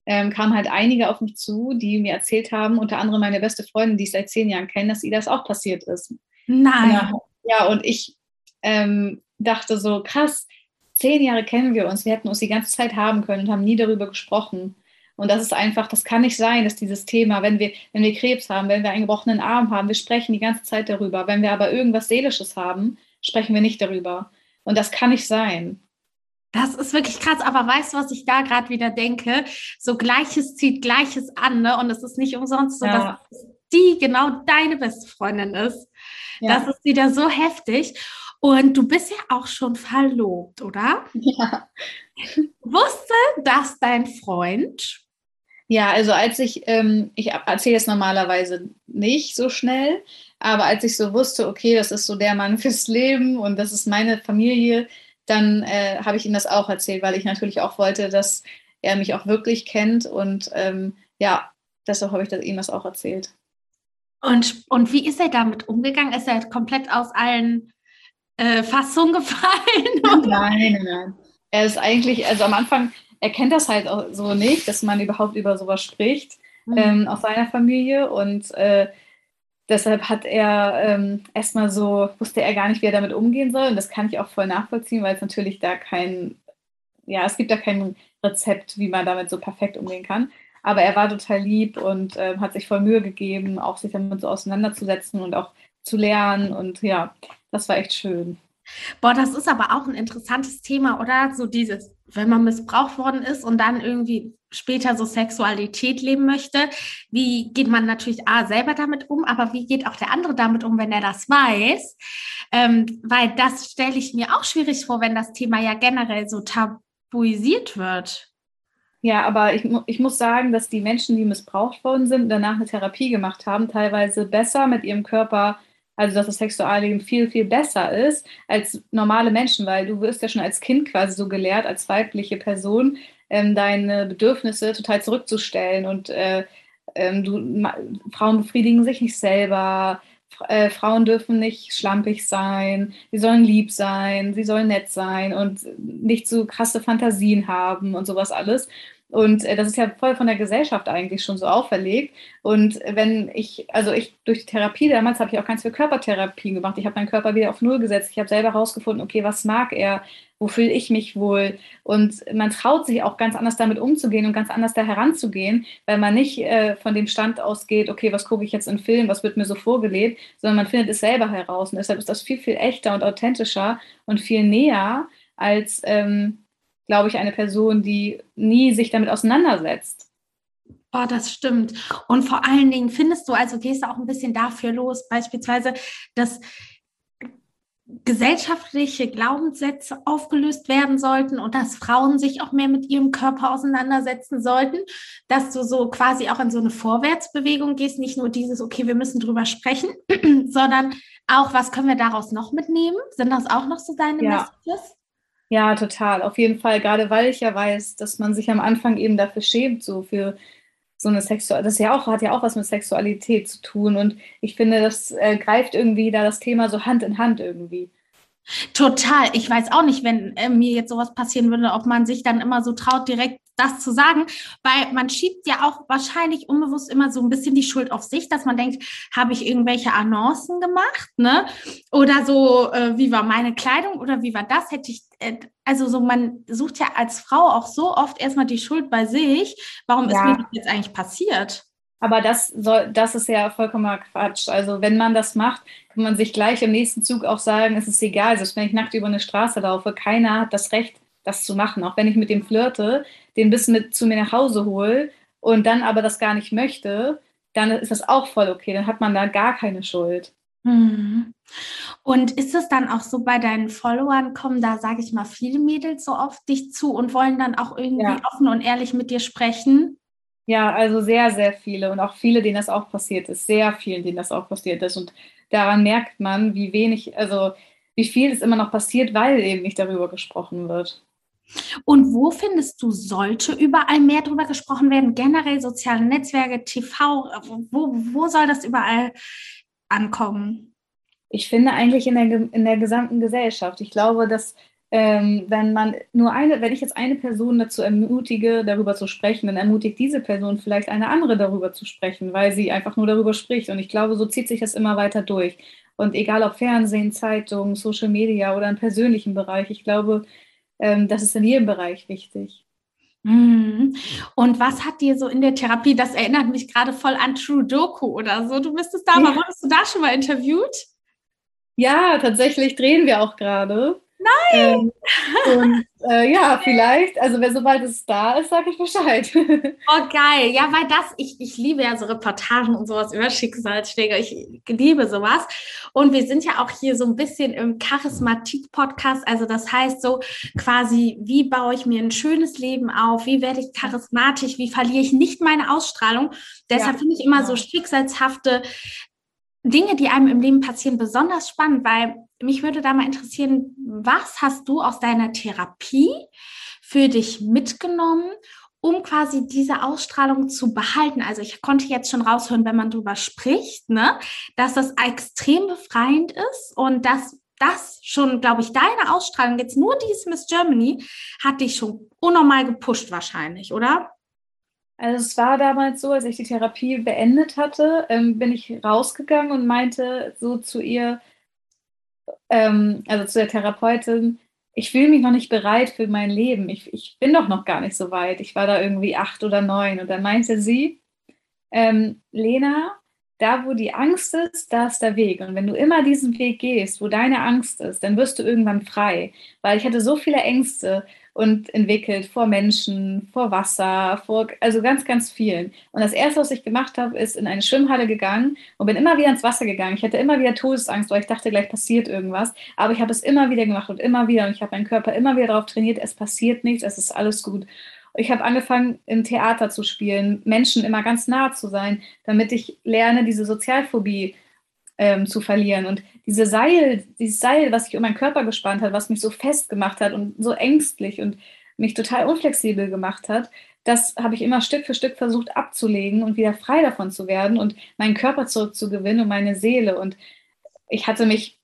ähm, kamen halt einige auf mich zu, die mir erzählt haben, unter anderem meine beste Freundin, die ich seit zehn Jahren kenne, dass ihr das auch passiert ist. Nein. Ja, ja und ich ähm, dachte so, krass, zehn Jahre kennen wir uns, wir hätten uns die ganze Zeit haben können und haben nie darüber gesprochen. Und das ist einfach, das kann nicht sein, dass dieses Thema, wenn wir, wenn wir Krebs haben, wenn wir einen gebrochenen Arm haben, wir sprechen die ganze Zeit darüber. Wenn wir aber irgendwas Seelisches haben, sprechen wir nicht darüber. Und das kann nicht sein. Das ist wirklich krass, aber weißt du, was ich da gerade wieder denke? So Gleiches zieht Gleiches an, ne? Und es ist nicht umsonst so, ja. dass die genau deine beste Freundin ist. Ja. Das ist wieder so heftig. Und du bist ja auch schon verlobt, oder? Ja. Wusste das dein Freund? Ja, also als ich, ähm, ich erzähle es normalerweise nicht so schnell, aber als ich so wusste, okay, das ist so der Mann fürs Leben und das ist meine Familie, dann äh, habe ich ihm das auch erzählt, weil ich natürlich auch wollte, dass er mich auch wirklich kennt und ähm, ja, deshalb habe ich das, ihm das auch erzählt. Und, und wie ist er damit umgegangen? Ist er komplett aus allen äh, Fassungen gefallen? Nein, nein, nein. Er ist eigentlich, also am Anfang er kennt das halt auch so nicht, dass man überhaupt über sowas spricht mhm. ähm, aus seiner Familie und äh, deshalb hat er ähm, erstmal so, wusste er gar nicht, wie er damit umgehen soll und das kann ich auch voll nachvollziehen, weil es natürlich da kein, ja, es gibt da kein Rezept, wie man damit so perfekt umgehen kann. Aber er war total lieb und äh, hat sich voll Mühe gegeben, auch sich damit so auseinanderzusetzen und auch zu lernen. Und ja, das war echt schön. Boah, das ist aber auch ein interessantes Thema, oder? So dieses, wenn man missbraucht worden ist und dann irgendwie später so Sexualität leben möchte, wie geht man natürlich A, selber damit um, aber wie geht auch der andere damit um, wenn er das weiß? Ähm, weil das stelle ich mir auch schwierig vor, wenn das Thema ja generell so tabuisiert wird. Ja, aber ich, ich muss sagen, dass die Menschen, die missbraucht worden sind danach eine Therapie gemacht haben, teilweise besser mit ihrem Körper also dass das Sexualleben viel, viel besser ist als normale Menschen, weil du wirst ja schon als Kind quasi so gelehrt, als weibliche Person, ähm, deine Bedürfnisse total zurückzustellen und äh, ähm, du, Frauen befriedigen sich nicht selber, äh, Frauen dürfen nicht schlampig sein, sie sollen lieb sein, sie sollen nett sein und nicht so krasse Fantasien haben und sowas alles. Und äh, das ist ja voll von der Gesellschaft eigentlich schon so auferlegt. Und wenn ich, also ich durch die Therapie damals habe ich auch ganz viel Körpertherapie gemacht. Ich habe meinen Körper wieder auf Null gesetzt. Ich habe selber herausgefunden, okay, was mag er? Wo fühle ich mich wohl? Und man traut sich auch ganz anders damit umzugehen und ganz anders da heranzugehen, weil man nicht äh, von dem Stand ausgeht, okay, was gucke ich jetzt im Film, was wird mir so vorgelebt, sondern man findet es selber heraus. Und deshalb ist das viel, viel echter und authentischer und viel näher als ähm, glaube ich, eine Person, die nie sich damit auseinandersetzt. Oh, das stimmt. Und vor allen Dingen findest du, also gehst du auch ein bisschen dafür los, beispielsweise, dass gesellschaftliche Glaubenssätze aufgelöst werden sollten und dass Frauen sich auch mehr mit ihrem Körper auseinandersetzen sollten, dass du so quasi auch in so eine Vorwärtsbewegung gehst, nicht nur dieses, okay, wir müssen drüber sprechen, sondern auch, was können wir daraus noch mitnehmen? Sind das auch noch so deine ja. Messages? Ja, total. Auf jeden Fall. Gerade weil ich ja weiß, dass man sich am Anfang eben dafür schämt, so für so eine Sexualität. Das ja auch, hat ja auch was mit Sexualität zu tun. Und ich finde, das äh, greift irgendwie da das Thema so Hand in Hand irgendwie. Total. Ich weiß auch nicht, wenn äh, mir jetzt sowas passieren würde, ob man sich dann immer so traut, direkt das zu sagen, weil man schiebt ja auch wahrscheinlich unbewusst immer so ein bisschen die Schuld auf sich, dass man denkt, habe ich irgendwelche Annoncen gemacht, ne? Oder so, äh, wie war meine Kleidung oder wie war das? Hätte ich, äh, also so, man sucht ja als Frau auch so oft erstmal die Schuld bei sich. Warum ja. ist mir das jetzt eigentlich passiert? Aber das soll, das ist ja vollkommener Quatsch. Also wenn man das macht, kann man sich gleich im nächsten Zug auch sagen, es ist egal. Selbst wenn ich nackt über eine Straße laufe, keiner hat das Recht, das zu machen. Auch wenn ich mit dem flirte, den bis mit zu mir nach Hause hole und dann aber das gar nicht möchte, dann ist das auch voll okay. Dann hat man da gar keine Schuld. Mhm. Und ist es dann auch so bei deinen Followern, kommen da, sage ich mal, viele Mädels so auf dich zu und wollen dann auch irgendwie ja. offen und ehrlich mit dir sprechen? Ja, also sehr, sehr viele und auch viele, denen das auch passiert ist, sehr vielen, denen das auch passiert ist. Und daran merkt man, wie wenig, also wie viel es immer noch passiert, weil eben nicht darüber gesprochen wird. Und wo findest du, sollte überall mehr darüber gesprochen werden? Generell soziale Netzwerke, TV, wo, wo soll das überall ankommen? Ich finde eigentlich in der, in der gesamten Gesellschaft. Ich glaube, dass ähm, wenn man nur eine, wenn ich jetzt eine Person dazu ermutige, darüber zu sprechen, dann ermutigt diese Person vielleicht eine andere darüber zu sprechen, weil sie einfach nur darüber spricht. Und ich glaube, so zieht sich das immer weiter durch. Und egal ob Fernsehen, Zeitung, Social Media oder im persönlichen Bereich, ich glaube, das ist in jedem Bereich wichtig. Mhm. Und was hat dir so in der Therapie, das erinnert mich gerade voll an True Doku oder so, du bist es da, ja. wurdest du da schon mal interviewt? Ja, tatsächlich drehen wir auch gerade. Nein! Ähm, und äh, ja, vielleicht, also wenn sobald es da ist, sage ich Bescheid. Oh, geil. Ja, weil das, ich, ich liebe ja so Reportagen und sowas über Schicksalsschläge. Ich liebe sowas. Und wir sind ja auch hier so ein bisschen im Charismatik-Podcast. Also das heißt so quasi, wie baue ich mir ein schönes Leben auf? Wie werde ich charismatisch? Wie verliere ich nicht meine Ausstrahlung? Deshalb ja, finde ich immer so schicksalshafte Dinge, die einem im Leben passieren, besonders spannend, weil mich würde da mal interessieren, was hast du aus deiner Therapie für dich mitgenommen, um quasi diese Ausstrahlung zu behalten? Also ich konnte jetzt schon raushören, wenn man darüber spricht, ne, dass das extrem befreiend ist und dass das schon, glaube ich, deine Ausstrahlung, jetzt nur dieses Miss Germany, hat dich schon unnormal gepusht wahrscheinlich, oder? Also es war damals so, als ich die Therapie beendet hatte, ähm, bin ich rausgegangen und meinte so zu ihr, ähm, also zu der Therapeutin, ich fühle mich noch nicht bereit für mein Leben. Ich, ich bin doch noch gar nicht so weit. Ich war da irgendwie acht oder neun. Und dann meinte sie, ähm, Lena, da wo die Angst ist, da ist der Weg. Und wenn du immer diesen Weg gehst, wo deine Angst ist, dann wirst du irgendwann frei. Weil ich hatte so viele Ängste und entwickelt vor Menschen, vor Wasser, vor, also ganz, ganz vielen. Und das erste, was ich gemacht habe, ist in eine Schwimmhalle gegangen und bin immer wieder ins Wasser gegangen. Ich hatte immer wieder Todesangst, weil ich dachte, gleich passiert irgendwas. Aber ich habe es immer wieder gemacht und immer wieder und ich habe meinen Körper immer wieder darauf trainiert, es passiert nichts, es ist alles gut. Ich habe angefangen, im Theater zu spielen, Menschen immer ganz nah zu sein, damit ich lerne, diese Sozialphobie ähm, zu verlieren. Und diese Seil, dieses Seil, was sich um meinen Körper gespannt hat, was mich so fest gemacht hat und so ängstlich und mich total unflexibel gemacht hat, das habe ich immer Stück für Stück versucht abzulegen und wieder frei davon zu werden und meinen Körper zurückzugewinnen und meine Seele. Und ich hatte mich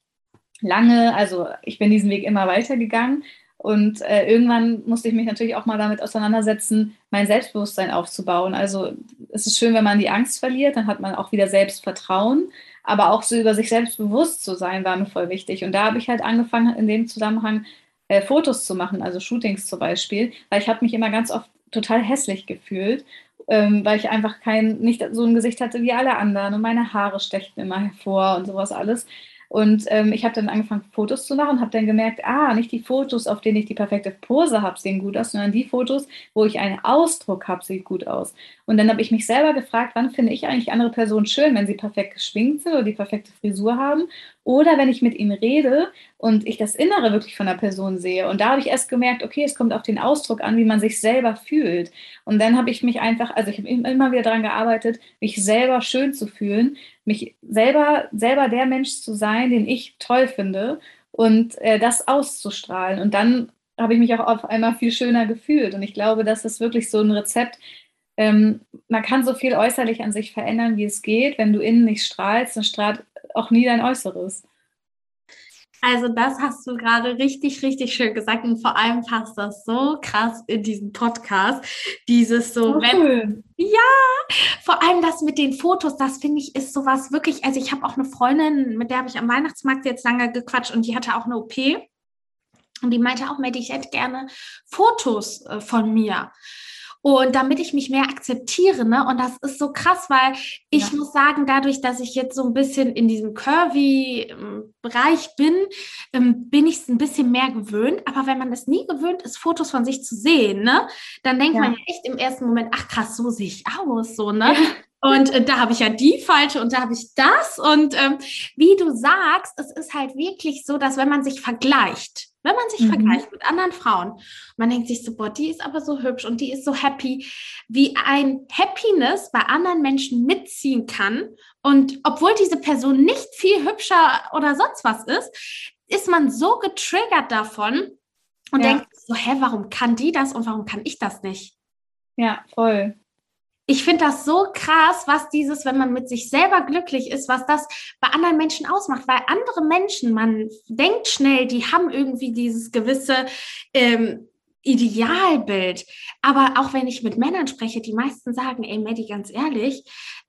lange, also ich bin diesen Weg immer weitergegangen. Und äh, irgendwann musste ich mich natürlich auch mal damit auseinandersetzen, mein Selbstbewusstsein aufzubauen. Also es ist schön, wenn man die Angst verliert, dann hat man auch wieder Selbstvertrauen aber auch so über sich selbst bewusst zu sein, war mir voll wichtig. Und da habe ich halt angefangen, in dem Zusammenhang äh, Fotos zu machen, also Shootings zum Beispiel, weil ich habe mich immer ganz oft total hässlich gefühlt, ähm, weil ich einfach kein, nicht so ein Gesicht hatte wie alle anderen und meine Haare stechten immer hervor und sowas alles. Und ähm, ich habe dann angefangen, Fotos zu machen, habe dann gemerkt, ah, nicht die Fotos, auf denen ich die perfekte Pose habe, sehen gut aus, sondern die Fotos, wo ich einen Ausdruck habe, sieht gut aus. Und dann habe ich mich selber gefragt, wann finde ich eigentlich andere Personen schön, wenn sie perfekt geschminkt sind oder die perfekte Frisur haben oder wenn ich mit ihnen rede und ich das Innere wirklich von der Person sehe. Und da habe ich erst gemerkt, okay, es kommt auf den Ausdruck an, wie man sich selber fühlt. Und dann habe ich mich einfach, also ich habe immer wieder daran gearbeitet, mich selber schön zu fühlen, mich selber, selber der Mensch zu sein, den ich toll finde und äh, das auszustrahlen. Und dann habe ich mich auch auf einmal viel schöner gefühlt. Und ich glaube, das ist wirklich so ein Rezept. Ähm, man kann so viel äußerlich an sich verändern, wie es geht. Wenn du innen nicht strahlst, dann strahlt auch nie dein Äußeres. Also das hast du gerade richtig, richtig schön gesagt und vor allem passt das so krass in diesen Podcast. Dieses so, oh, wenn, ja, vor allem das mit den Fotos, das finde ich ist sowas wirklich, also ich habe auch eine Freundin, mit der habe ich am Weihnachtsmarkt jetzt lange gequatscht und die hatte auch eine OP. Und die meinte auch, Maddie, ich hätte gerne Fotos äh, von mir. Und damit ich mich mehr akzeptiere, ne? Und das ist so krass, weil ich ja. muss sagen, dadurch, dass ich jetzt so ein bisschen in diesem Curvy-Bereich bin, ähm, bin ich es ein bisschen mehr gewöhnt. Aber wenn man es nie gewöhnt ist, Fotos von sich zu sehen, ne, dann denkt ja. man ja echt im ersten Moment, ach krass, so sehe ich aus, so, ne? Ja. Und äh, da habe ich ja die falsche und da habe ich das. Und ähm, wie du sagst, es ist halt wirklich so, dass wenn man sich vergleicht, wenn man sich mhm. vergleicht mit anderen Frauen. Man denkt sich so, boah, die ist aber so hübsch und die ist so happy, wie ein Happiness bei anderen Menschen mitziehen kann. Und obwohl diese Person nicht viel hübscher oder sonst was ist, ist man so getriggert davon und ja. denkt so, hä, warum kann die das und warum kann ich das nicht? Ja, voll ich finde das so krass, was dieses, wenn man mit sich selber glücklich ist, was das bei anderen Menschen ausmacht. Weil andere Menschen, man denkt schnell, die haben irgendwie dieses gewisse ähm, Idealbild. Aber auch wenn ich mit Männern spreche, die meisten sagen, ey, Maddie, ganz ehrlich,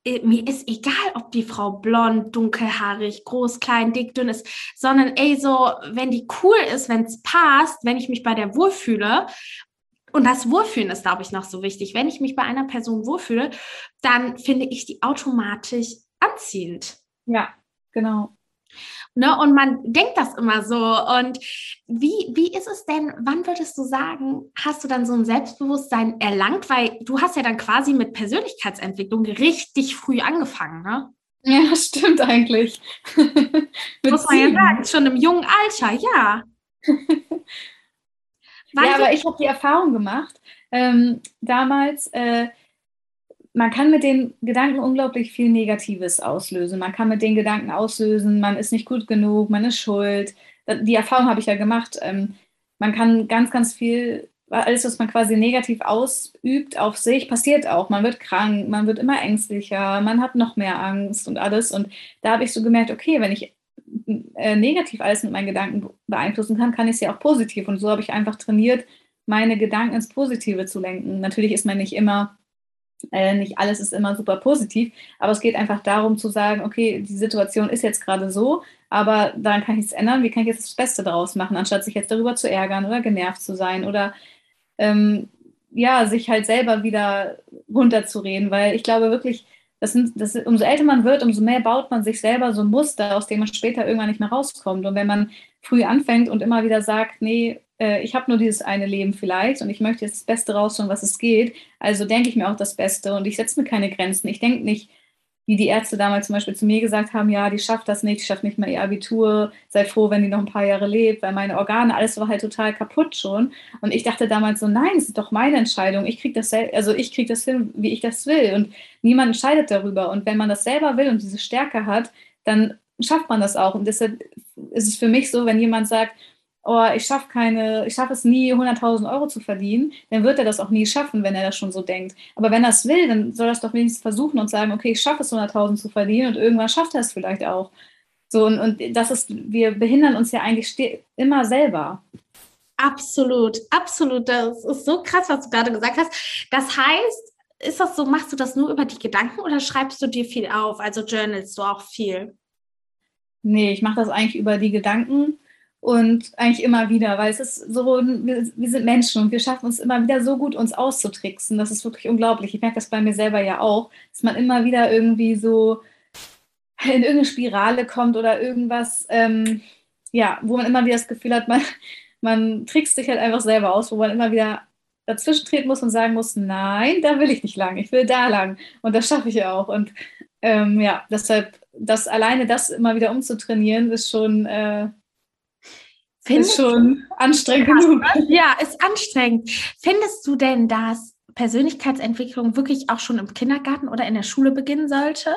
äh, mir ist egal, ob die Frau blond, dunkelhaarig, groß, klein, dick, dünn ist, sondern ey, so, wenn die cool ist, wenn es passt, wenn ich mich bei der wohlfühle und das Wohlfühlen ist, glaube ich, noch so wichtig. Wenn ich mich bei einer Person wohlfühle, dann finde ich die automatisch anziehend. Ja, genau. Ne, und man denkt das immer so. Und wie, wie ist es denn, wann würdest du sagen, hast du dann so ein Selbstbewusstsein erlangt? Weil du hast ja dann quasi mit Persönlichkeitsentwicklung richtig früh angefangen, ne? Ja, stimmt eigentlich. Muss man ja sagen, schon im jungen Alter, ja. ja, aber ich habe die Erfahrung gemacht, ähm, damals, äh, man kann mit den Gedanken unglaublich viel Negatives auslösen. Man kann mit den Gedanken auslösen, man ist nicht gut genug, man ist schuld. Die Erfahrung habe ich ja gemacht. Ähm, man kann ganz, ganz viel, alles, was man quasi negativ ausübt auf sich, passiert auch. Man wird krank, man wird immer ängstlicher, man hat noch mehr Angst und alles. Und da habe ich so gemerkt, okay, wenn ich äh, negativ alles mit meinen Gedanken beeinflussen kann, kann ich es ja auch positiv. Und so habe ich einfach trainiert, meine Gedanken ins Positive zu lenken. Natürlich ist man nicht immer, äh, nicht alles ist immer super positiv, aber es geht einfach darum zu sagen, okay, die Situation ist jetzt gerade so, aber daran kann ich nichts ändern. Wie kann ich jetzt das Beste daraus machen, anstatt sich jetzt darüber zu ärgern oder genervt zu sein oder ähm, ja, sich halt selber wieder runterzureden, weil ich glaube wirklich, das sind, das, umso älter man wird, umso mehr baut man sich selber so Muster, aus denen man später irgendwann nicht mehr rauskommt. Und wenn man früh anfängt und immer wieder sagt, nee, äh, ich habe nur dieses eine Leben vielleicht und ich möchte jetzt das Beste rausholen, was es geht, also denke ich mir auch das Beste und ich setze mir keine Grenzen. Ich denke nicht, wie die Ärzte damals zum Beispiel zu mir gesagt haben, ja, die schafft das nicht, die schafft nicht mal ihr Abitur, sei froh, wenn die noch ein paar Jahre lebt, weil meine Organe, alles war halt total kaputt schon. Und ich dachte damals so, nein, es ist doch meine Entscheidung. Ich kriege das, also ich kriege das hin, wie ich das will. Und niemand entscheidet darüber. Und wenn man das selber will und diese Stärke hat, dann schafft man das auch. Und deshalb ist es für mich so, wenn jemand sagt, oh, ich schaffe keine, ich schaffe es nie, 100.000 Euro zu verdienen, dann wird er das auch nie schaffen, wenn er das schon so denkt. Aber wenn er es will, dann soll er es doch wenigstens versuchen und sagen, okay, ich schaffe es, 100.000 zu verdienen und irgendwann schafft er es vielleicht auch. So, und, und das ist, wir behindern uns ja eigentlich immer selber. Absolut, absolut. Das ist so krass, was du gerade gesagt hast. Das heißt, ist das so, machst du das nur über die Gedanken oder schreibst du dir viel auf? Also journalst du auch viel? Nee, ich mache das eigentlich über die Gedanken und eigentlich immer wieder, weil es ist so, wir, wir, sind Menschen und wir schaffen uns immer wieder so gut, uns auszutricksen. Das ist wirklich unglaublich. Ich merke das bei mir selber ja auch, dass man immer wieder irgendwie so in irgendeine Spirale kommt oder irgendwas, ähm, ja, wo man immer wieder das Gefühl hat, man, man trickst sich halt einfach selber aus, wo man immer wieder dazwischen treten muss und sagen muss, nein, da will ich nicht lang, ich will da lang. Und das schaffe ich ja auch. Und ähm, ja, deshalb, das alleine das immer wieder umzutrainieren, ist schon äh, Findest ist schon anstrengend genug. Ja, ist anstrengend. Findest du denn, dass Persönlichkeitsentwicklung wirklich auch schon im Kindergarten oder in der Schule beginnen sollte?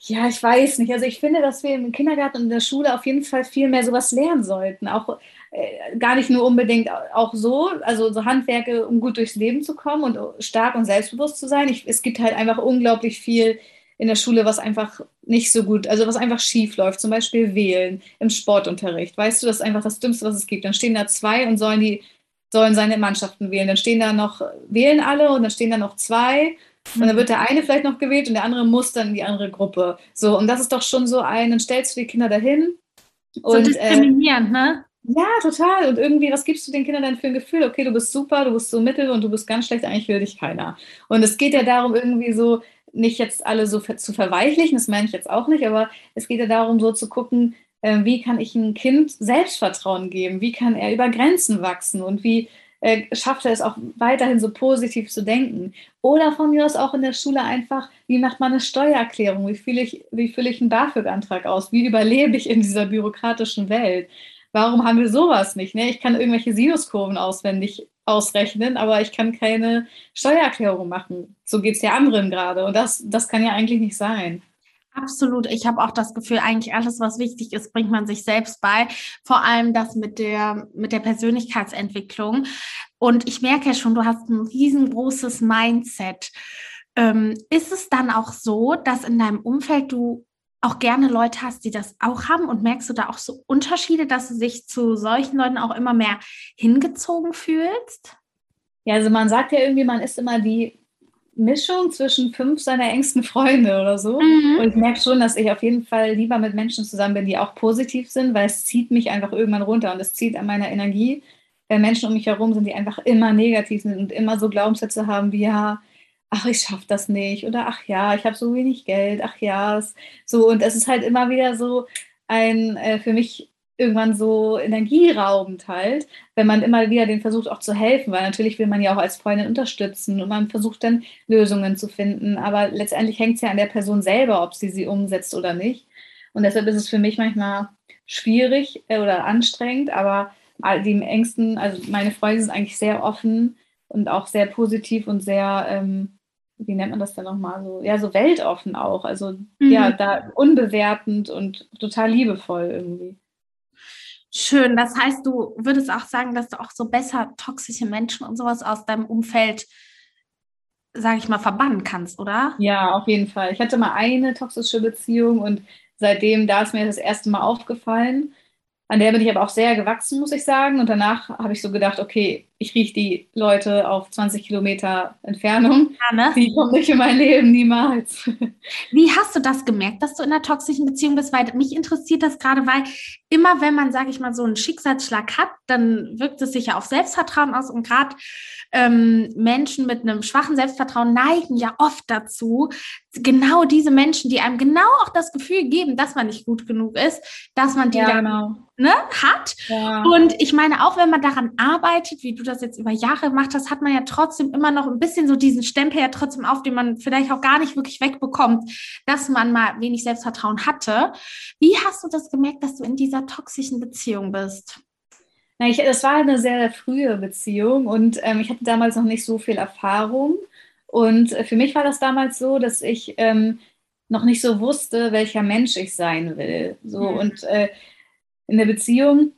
Ja, ich weiß nicht. Also ich finde, dass wir im Kindergarten und in der Schule auf jeden Fall viel mehr sowas lernen sollten. Auch äh, gar nicht nur unbedingt auch so, also so Handwerke, um gut durchs Leben zu kommen und stark und selbstbewusst zu sein. Ich, es gibt halt einfach unglaublich viel in der Schule, was einfach nicht so gut, also was einfach schief läuft, zum Beispiel wählen im Sportunterricht. Weißt du, das ist einfach das Dümmste, was es gibt. Dann stehen da zwei und sollen die sollen seine Mannschaften wählen. Dann stehen da noch, wählen alle und dann stehen da noch zwei und dann wird der eine vielleicht noch gewählt und der andere muss dann in die andere Gruppe. So, und das ist doch schon so ein, dann stellst du die Kinder dahin. Und, so diskriminierend, äh, ne? Ja, total. Und irgendwie, was gibst du den Kindern denn für ein Gefühl? Okay, du bist super, du bist so mittel und du bist ganz schlecht, eigentlich will dich keiner. Und es geht ja darum, irgendwie so, nicht jetzt alle so zu verweichlichen, das meine ich jetzt auch nicht, aber es geht ja darum, so zu gucken, äh, wie kann ich ein Kind Selbstvertrauen geben, wie kann er über Grenzen wachsen und wie äh, schafft er es auch weiterhin so positiv zu denken. Oder von mir aus auch in der Schule einfach, wie macht man eine Steuererklärung, wie fülle ich, wie fülle ich einen BAföG-Antrag aus, wie überlebe ich in dieser bürokratischen Welt. warum haben wir sowas nicht? Ne? Ich kann irgendwelche Sinuskurven auswendig ausrechnen, aber ich kann keine Steuererklärung machen. So geht es ja anderen gerade. Und das, das kann ja eigentlich nicht sein. Absolut. Ich habe auch das Gefühl, eigentlich alles, was wichtig ist, bringt man sich selbst bei. Vor allem das mit der, mit der Persönlichkeitsentwicklung. Und ich merke ja schon, du hast ein riesengroßes Mindset. Ähm, ist es dann auch so, dass in deinem Umfeld du auch gerne Leute hast, die das auch haben und merkst du da auch so Unterschiede, dass du dich zu solchen Leuten auch immer mehr hingezogen fühlst? Ja, also man sagt ja irgendwie, man ist immer die Mischung zwischen fünf seiner engsten Freunde oder so. Mhm. Und ich merke schon, dass ich auf jeden Fall lieber mit Menschen zusammen bin, die auch positiv sind, weil es zieht mich einfach irgendwann runter und es zieht an meiner Energie. Wenn Menschen um mich herum sind, die einfach immer negativ sind und immer so Glaubenssätze haben wie, ja, ach, ich schaffe das nicht oder ach ja, ich habe so wenig Geld, ach ja, so und es ist halt immer wieder so ein äh, für mich irgendwann so energieraubend halt, wenn man immer wieder den versucht auch zu helfen, weil natürlich will man ja auch als Freundin unterstützen und man versucht dann Lösungen zu finden, aber letztendlich hängt es ja an der Person selber, ob sie sie umsetzt oder nicht. Und deshalb ist es für mich manchmal schwierig äh, oder anstrengend, aber die engsten, also meine Freunde sind eigentlich sehr offen und auch sehr positiv und sehr ähm, wie nennt man das denn nochmal so, ja, so weltoffen auch. Also mhm. ja, da unbewertend und total liebevoll irgendwie. Schön. Das heißt, du würdest auch sagen, dass du auch so besser toxische Menschen und sowas aus deinem Umfeld, sage ich mal, verbannen kannst, oder? Ja, auf jeden Fall. Ich hatte mal eine toxische Beziehung und seitdem, da ist mir das erste Mal aufgefallen. An der bin ich aber auch sehr gewachsen, muss ich sagen. Und danach habe ich so gedacht, okay, ich rieche die Leute auf 20 Kilometer Entfernung. Ja, ne? Die kommen nicht in mein Leben, niemals. Wie hast du das gemerkt, dass du in einer toxischen Beziehung bist? Weil mich interessiert das gerade, weil immer wenn man, sage ich mal, so einen Schicksalsschlag hat, dann wirkt es sich ja auf Selbstvertrauen aus. Und gerade ähm, Menschen mit einem schwachen Selbstvertrauen neigen ja oft dazu, genau diese Menschen, die einem genau auch das Gefühl geben, dass man nicht gut genug ist, dass man die ja, dann genau. ne, hat. Ja. Und ich meine, auch wenn man daran arbeitet, wie du das jetzt über Jahre gemacht hast, hat man ja trotzdem immer noch ein bisschen so diesen Stempel ja trotzdem auf, den man vielleicht auch gar nicht wirklich wegbekommt, dass man mal wenig Selbstvertrauen hatte. Wie hast du das gemerkt, dass du in dieser toxischen Beziehung bist? Na, ich, das war eine sehr frühe Beziehung und ähm, ich hatte damals noch nicht so viel Erfahrung. Und äh, für mich war das damals so, dass ich ähm, noch nicht so wusste, welcher Mensch ich sein will. So mhm. und äh, in der Beziehung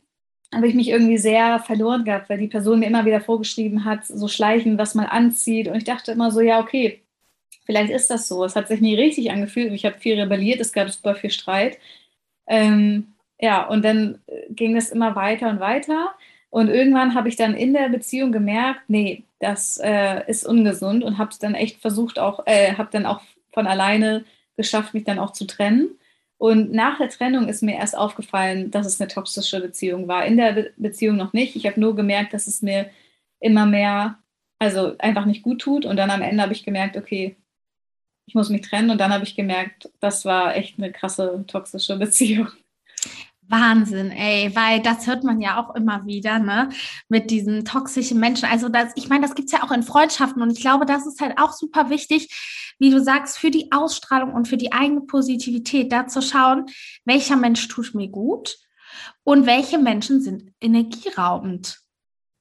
habe ich mich irgendwie sehr verloren gehabt, weil die Person mir immer wieder vorgeschrieben hat, so schleichen, was man anzieht. Und ich dachte immer so, ja, okay, vielleicht ist das so. Es hat sich nie richtig angefühlt. Ich habe viel rebelliert, es gab super viel Streit. Ähm, ja, und dann äh, ging es immer weiter und weiter. Und irgendwann habe ich dann in der Beziehung gemerkt, nee, das äh, ist ungesund und habe es dann echt versucht, auch, äh, habe dann auch von alleine geschafft, mich dann auch zu trennen. Und nach der Trennung ist mir erst aufgefallen, dass es eine toxische Beziehung war. In der Be Beziehung noch nicht. Ich habe nur gemerkt, dass es mir immer mehr, also einfach nicht gut tut. Und dann am Ende habe ich gemerkt, okay, ich muss mich trennen. Und dann habe ich gemerkt, das war echt eine krasse toxische Beziehung. Wahnsinn, ey, weil das hört man ja auch immer wieder, ne, mit diesen toxischen Menschen. Also das, ich meine, das gibt's ja auch in Freundschaften und ich glaube, das ist halt auch super wichtig, wie du sagst, für die Ausstrahlung und für die eigene Positivität, da zu schauen, welcher Mensch tut mir gut und welche Menschen sind energieraubend.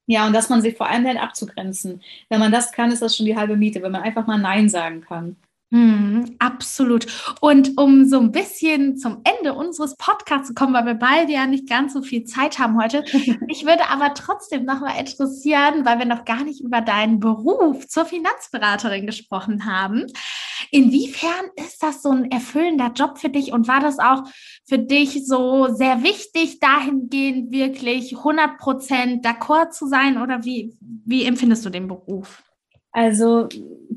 Ja, und dass man sie vor allem dann abzugrenzen. Wenn man das kann, ist das schon die halbe Miete, wenn man einfach mal Nein sagen kann. Hm, absolut. Und um so ein bisschen zum Ende unseres Podcasts zu kommen, weil wir beide ja nicht ganz so viel Zeit haben heute, ich würde aber trotzdem noch mal interessieren, weil wir noch gar nicht über deinen Beruf zur Finanzberaterin gesprochen haben. Inwiefern ist das so ein erfüllender Job für dich und war das auch für dich so sehr wichtig, dahingehend wirklich 100 Prozent d'accord zu sein oder wie, wie empfindest du den Beruf? Also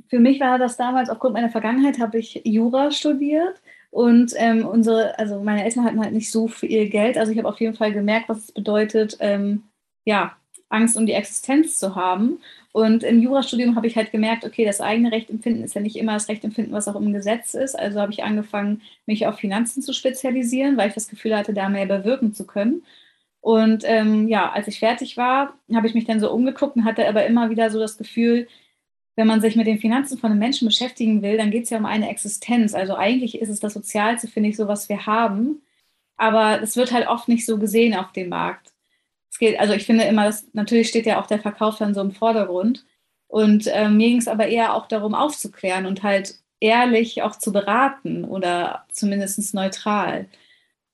für mich war das damals, aufgrund meiner Vergangenheit, habe ich Jura studiert und ähm, unsere, also meine Eltern hatten halt nicht so viel Geld. Also ich habe auf jeden Fall gemerkt, was es bedeutet, ähm, ja, Angst um die Existenz zu haben. Und im Jurastudium habe ich halt gemerkt, okay, das eigene Recht empfinden ist ja nicht immer das Recht empfinden, was auch im Gesetz ist. Also habe ich angefangen, mich auf Finanzen zu spezialisieren, weil ich das Gefühl hatte, da mehr bewirken zu können. Und ähm, ja, als ich fertig war, habe ich mich dann so umgeguckt und hatte aber immer wieder so das Gefühl, wenn man sich mit den Finanzen von einem Menschen beschäftigen will, dann geht es ja um eine Existenz. Also eigentlich ist es das Sozialste, finde ich, so was wir haben. aber es wird halt oft nicht so gesehen auf dem Markt. Es geht, also ich finde immer, dass, natürlich steht ja auch der Verkauf dann so im Vordergrund. Und äh, mir ging es aber eher auch darum, aufzuklären und halt ehrlich auch zu beraten oder zumindest neutral.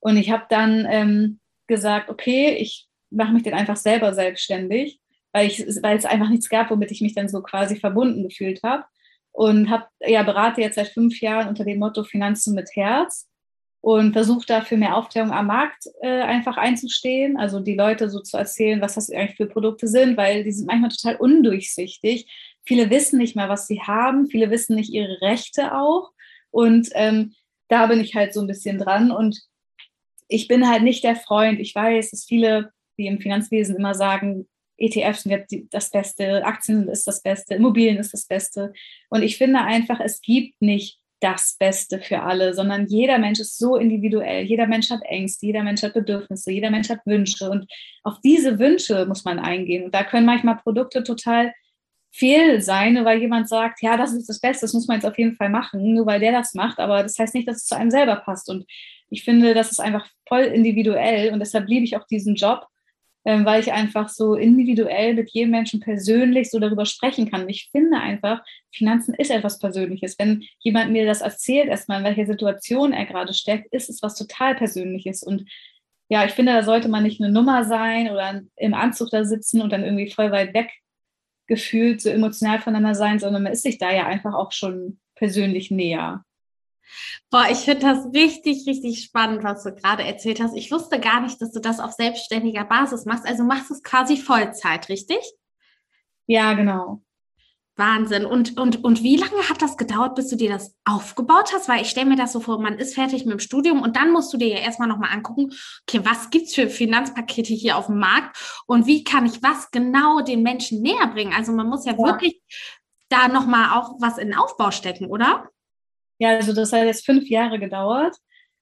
Und ich habe dann ähm, gesagt, okay, ich mache mich dann einfach selber selbstständig, weil, ich, weil es einfach nichts gab, womit ich mich dann so quasi verbunden gefühlt habe. Und habe ja berate jetzt seit fünf Jahren unter dem Motto Finanzen mit Herz und versuche dafür mehr Aufklärung am Markt äh, einfach einzustehen, also die Leute so zu erzählen, was das eigentlich für Produkte sind, weil die sind manchmal total undurchsichtig. Viele wissen nicht mal, was sie haben, viele wissen nicht ihre Rechte auch und ähm, da bin ich halt so ein bisschen dran und ich bin halt nicht der Freund. Ich weiß, dass viele, die im Finanzwesen immer sagen, ETFs sind das Beste, Aktien ist das Beste, Immobilien ist das Beste. Und ich finde einfach, es gibt nicht das Beste für alle, sondern jeder Mensch ist so individuell. Jeder Mensch hat Ängste, jeder Mensch hat Bedürfnisse, jeder Mensch hat Wünsche. Und auf diese Wünsche muss man eingehen. Und da können manchmal Produkte total fehl sein, weil jemand sagt, ja, das ist das Beste, das muss man jetzt auf jeden Fall machen, nur weil der das macht. Aber das heißt nicht, dass es zu einem selber passt. Und ich finde, das ist einfach voll individuell. Und deshalb liebe ich auch diesen Job, weil ich einfach so individuell mit jedem Menschen persönlich so darüber sprechen kann. Ich finde einfach, Finanzen ist etwas Persönliches. Wenn jemand mir das erzählt, erstmal in welcher Situation er gerade steckt, ist es was total Persönliches. Und ja, ich finde, da sollte man nicht eine Nummer sein oder im Anzug da sitzen und dann irgendwie voll weit weg gefühlt so emotional voneinander sein, sondern man ist sich da ja einfach auch schon persönlich näher. Boah, ich finde das richtig, richtig spannend, was du gerade erzählt hast. Ich wusste gar nicht, dass du das auf selbstständiger Basis machst. Also machst du es quasi Vollzeit, richtig? Ja, genau. Wahnsinn. Und, und, und wie lange hat das gedauert, bis du dir das aufgebaut hast? Weil ich stelle mir das so vor, man ist fertig mit dem Studium und dann musst du dir ja erstmal nochmal angucken, okay, was gibt es für Finanzpakete hier auf dem Markt und wie kann ich was genau den Menschen näher bringen? Also man muss ja, ja. wirklich da nochmal auch was in den Aufbau stecken, oder? Ja, also das hat jetzt fünf Jahre gedauert.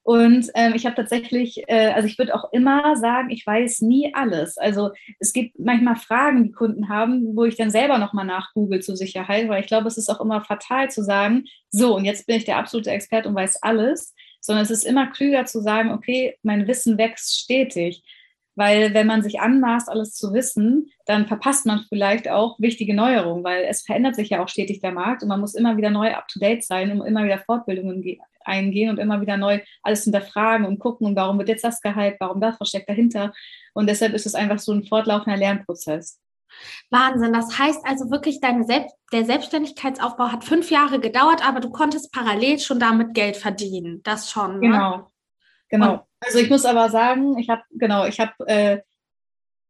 Und ähm, ich habe tatsächlich, äh, also ich würde auch immer sagen, ich weiß nie alles. Also es gibt manchmal Fragen, die Kunden haben, wo ich dann selber nochmal nachgoogle zur Sicherheit, weil ich glaube, es ist auch immer fatal zu sagen, so und jetzt bin ich der absolute Experte und weiß alles, sondern es ist immer klüger zu sagen, okay, mein Wissen wächst stetig. Weil wenn man sich anmaßt, alles zu wissen, dann verpasst man vielleicht auch wichtige Neuerungen, weil es verändert sich ja auch stetig der Markt und man muss immer wieder neu up-to-date sein und immer wieder Fortbildungen eingehen und immer wieder neu alles hinterfragen und gucken, und warum wird jetzt das gehypt, warum das, was steckt dahinter. Und deshalb ist es einfach so ein fortlaufender Lernprozess. Wahnsinn. Das heißt also wirklich, deine Selbst der Selbstständigkeitsaufbau hat fünf Jahre gedauert, aber du konntest parallel schon damit Geld verdienen. Das schon. Ne? Genau. Genau. Und also ich muss aber sagen, ich habe genau, ich habe äh,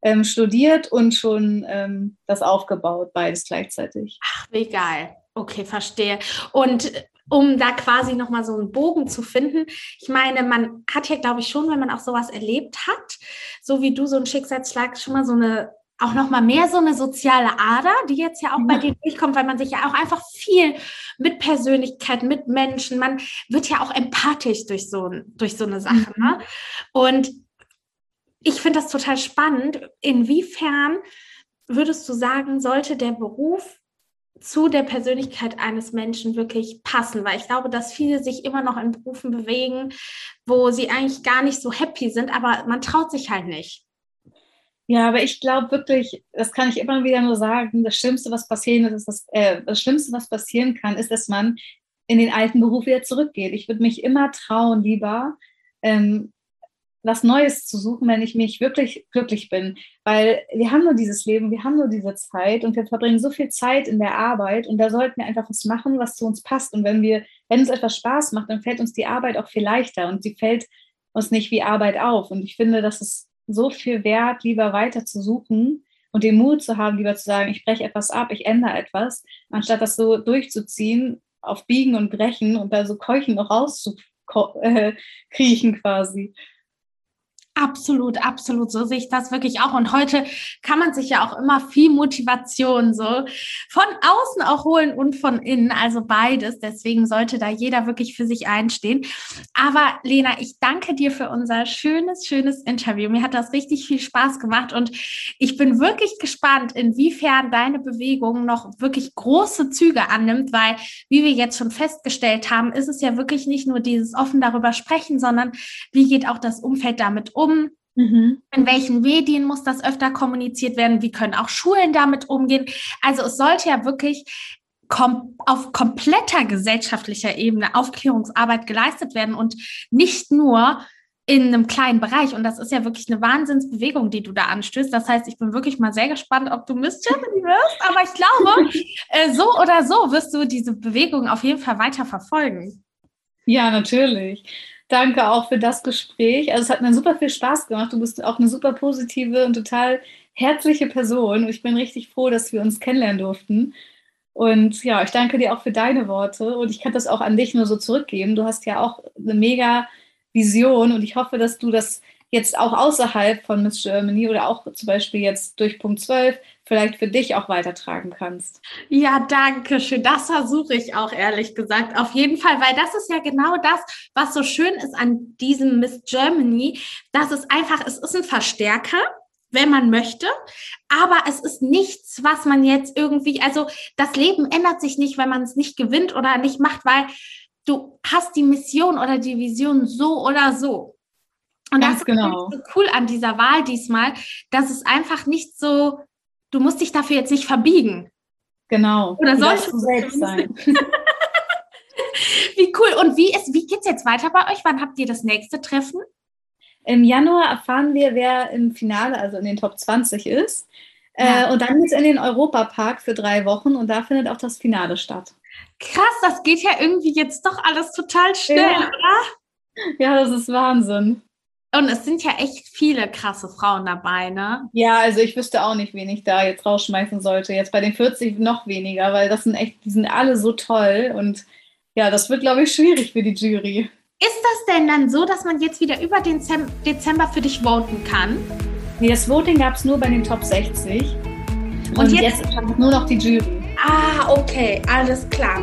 ähm, studiert und schon ähm, das aufgebaut, beides gleichzeitig. Ach, wie geil. Okay, verstehe. Und um da quasi nochmal so einen Bogen zu finden. Ich meine, man hat ja, glaube ich, schon, wenn man auch sowas erlebt hat, so wie du so einen Schicksalsschlag, schon mal so eine auch noch mal mehr so eine soziale Ader, die jetzt ja auch bei dir durchkommt, weil man sich ja auch einfach viel mit Persönlichkeit, mit Menschen, man wird ja auch empathisch durch so, durch so eine Sache. Mhm. Ne? Und ich finde das total spannend. Inwiefern würdest du sagen, sollte der Beruf zu der Persönlichkeit eines Menschen wirklich passen, weil ich glaube, dass viele sich immer noch in Berufen bewegen, wo sie eigentlich gar nicht so happy sind, aber man traut sich halt nicht. Ja, aber ich glaube wirklich, das kann ich immer wieder nur sagen, das Schlimmste, was passieren ist, das, äh, das Schlimmste, was passieren kann, ist, dass man in den alten Beruf wieder zurückgeht. Ich würde mich immer trauen, lieber ähm, was Neues zu suchen, wenn ich mich wirklich glücklich bin. Weil wir haben nur dieses Leben, wir haben nur diese Zeit und wir verbringen so viel Zeit in der Arbeit und da sollten wir einfach was machen, was zu uns passt. Und wenn wir, wenn uns etwas Spaß macht, dann fällt uns die Arbeit auch viel leichter und sie fällt uns nicht wie Arbeit auf. Und ich finde, das ist so viel wert, lieber weiter zu suchen und den Mut zu haben, lieber zu sagen, ich breche etwas ab, ich ändere etwas, anstatt das so durchzuziehen, auf Biegen und Brechen und da so keuchen noch rauszukriechen quasi. Absolut, absolut. So sehe ich das wirklich auch. Und heute kann man sich ja auch immer viel Motivation so von außen auch holen und von innen. Also beides. Deswegen sollte da jeder wirklich für sich einstehen. Aber Lena, ich danke dir für unser schönes, schönes Interview. Mir hat das richtig viel Spaß gemacht und ich bin wirklich gespannt, inwiefern deine Bewegung noch wirklich große Züge annimmt, weil, wie wir jetzt schon festgestellt haben, ist es ja wirklich nicht nur dieses offen darüber sprechen, sondern wie geht auch das Umfeld damit um? Um? Mhm. In welchen Medien muss das öfter kommuniziert werden? Wie können auch Schulen damit umgehen? Also es sollte ja wirklich kom auf kompletter gesellschaftlicher Ebene Aufklärungsarbeit geleistet werden und nicht nur in einem kleinen Bereich. Und das ist ja wirklich eine Wahnsinnsbewegung, die du da anstößt. Das heißt, ich bin wirklich mal sehr gespannt, ob du Miss Germany wirst. Aber ich glaube, äh, so oder so wirst du diese Bewegung auf jeden Fall weiter verfolgen. Ja, natürlich. Danke auch für das Gespräch. Also es hat mir super viel Spaß gemacht. Du bist auch eine super positive und total herzliche Person. Und ich bin richtig froh, dass wir uns kennenlernen durften. Und ja, ich danke dir auch für deine Worte. Und ich kann das auch an dich nur so zurückgeben. Du hast ja auch eine mega Vision. Und ich hoffe, dass du das jetzt auch außerhalb von Miss Germany oder auch zum Beispiel jetzt durch Punkt 12 vielleicht für dich auch weitertragen kannst. Ja, danke schön. Das versuche ich auch ehrlich gesagt. Auf jeden Fall, weil das ist ja genau das, was so schön ist an diesem Miss Germany, dass es einfach, es ist ein Verstärker wenn man möchte, aber es ist nichts, was man jetzt irgendwie, also das Leben ändert sich nicht, wenn man es nicht gewinnt oder nicht macht, weil du hast die Mission oder die Vision so oder so. Und Ganz das genau. ist so cool an dieser Wahl diesmal, dass es einfach nicht so, du musst dich dafür jetzt nicht verbiegen. Genau. Oder sollst du selbst sein. wie cool. Und wie ist, wie geht's jetzt weiter bei euch? Wann habt ihr das nächste Treffen? Im Januar erfahren wir, wer im Finale, also in den Top 20 ist. Äh, ja. Äh, und dann geht es in den Europapark für drei Wochen und da findet auch das Finale statt. Krass, das geht ja irgendwie jetzt doch alles total schnell, ja. oder? Ja, das ist Wahnsinn. Und es sind ja echt viele krasse Frauen dabei, ne? Ja, also ich wüsste auch nicht, wen ich da jetzt rausschmeißen sollte. Jetzt bei den 40 noch weniger, weil das sind echt, die sind alle so toll und ja, das wird, glaube ich, schwierig für die Jury. Ist das denn dann so, dass man jetzt wieder über den Dezember für dich voten kann? Nee, das Voting gab es nur bei den Top 60. Und, und jetzt, jetzt nur noch die Jury. Ah, okay, alles klar.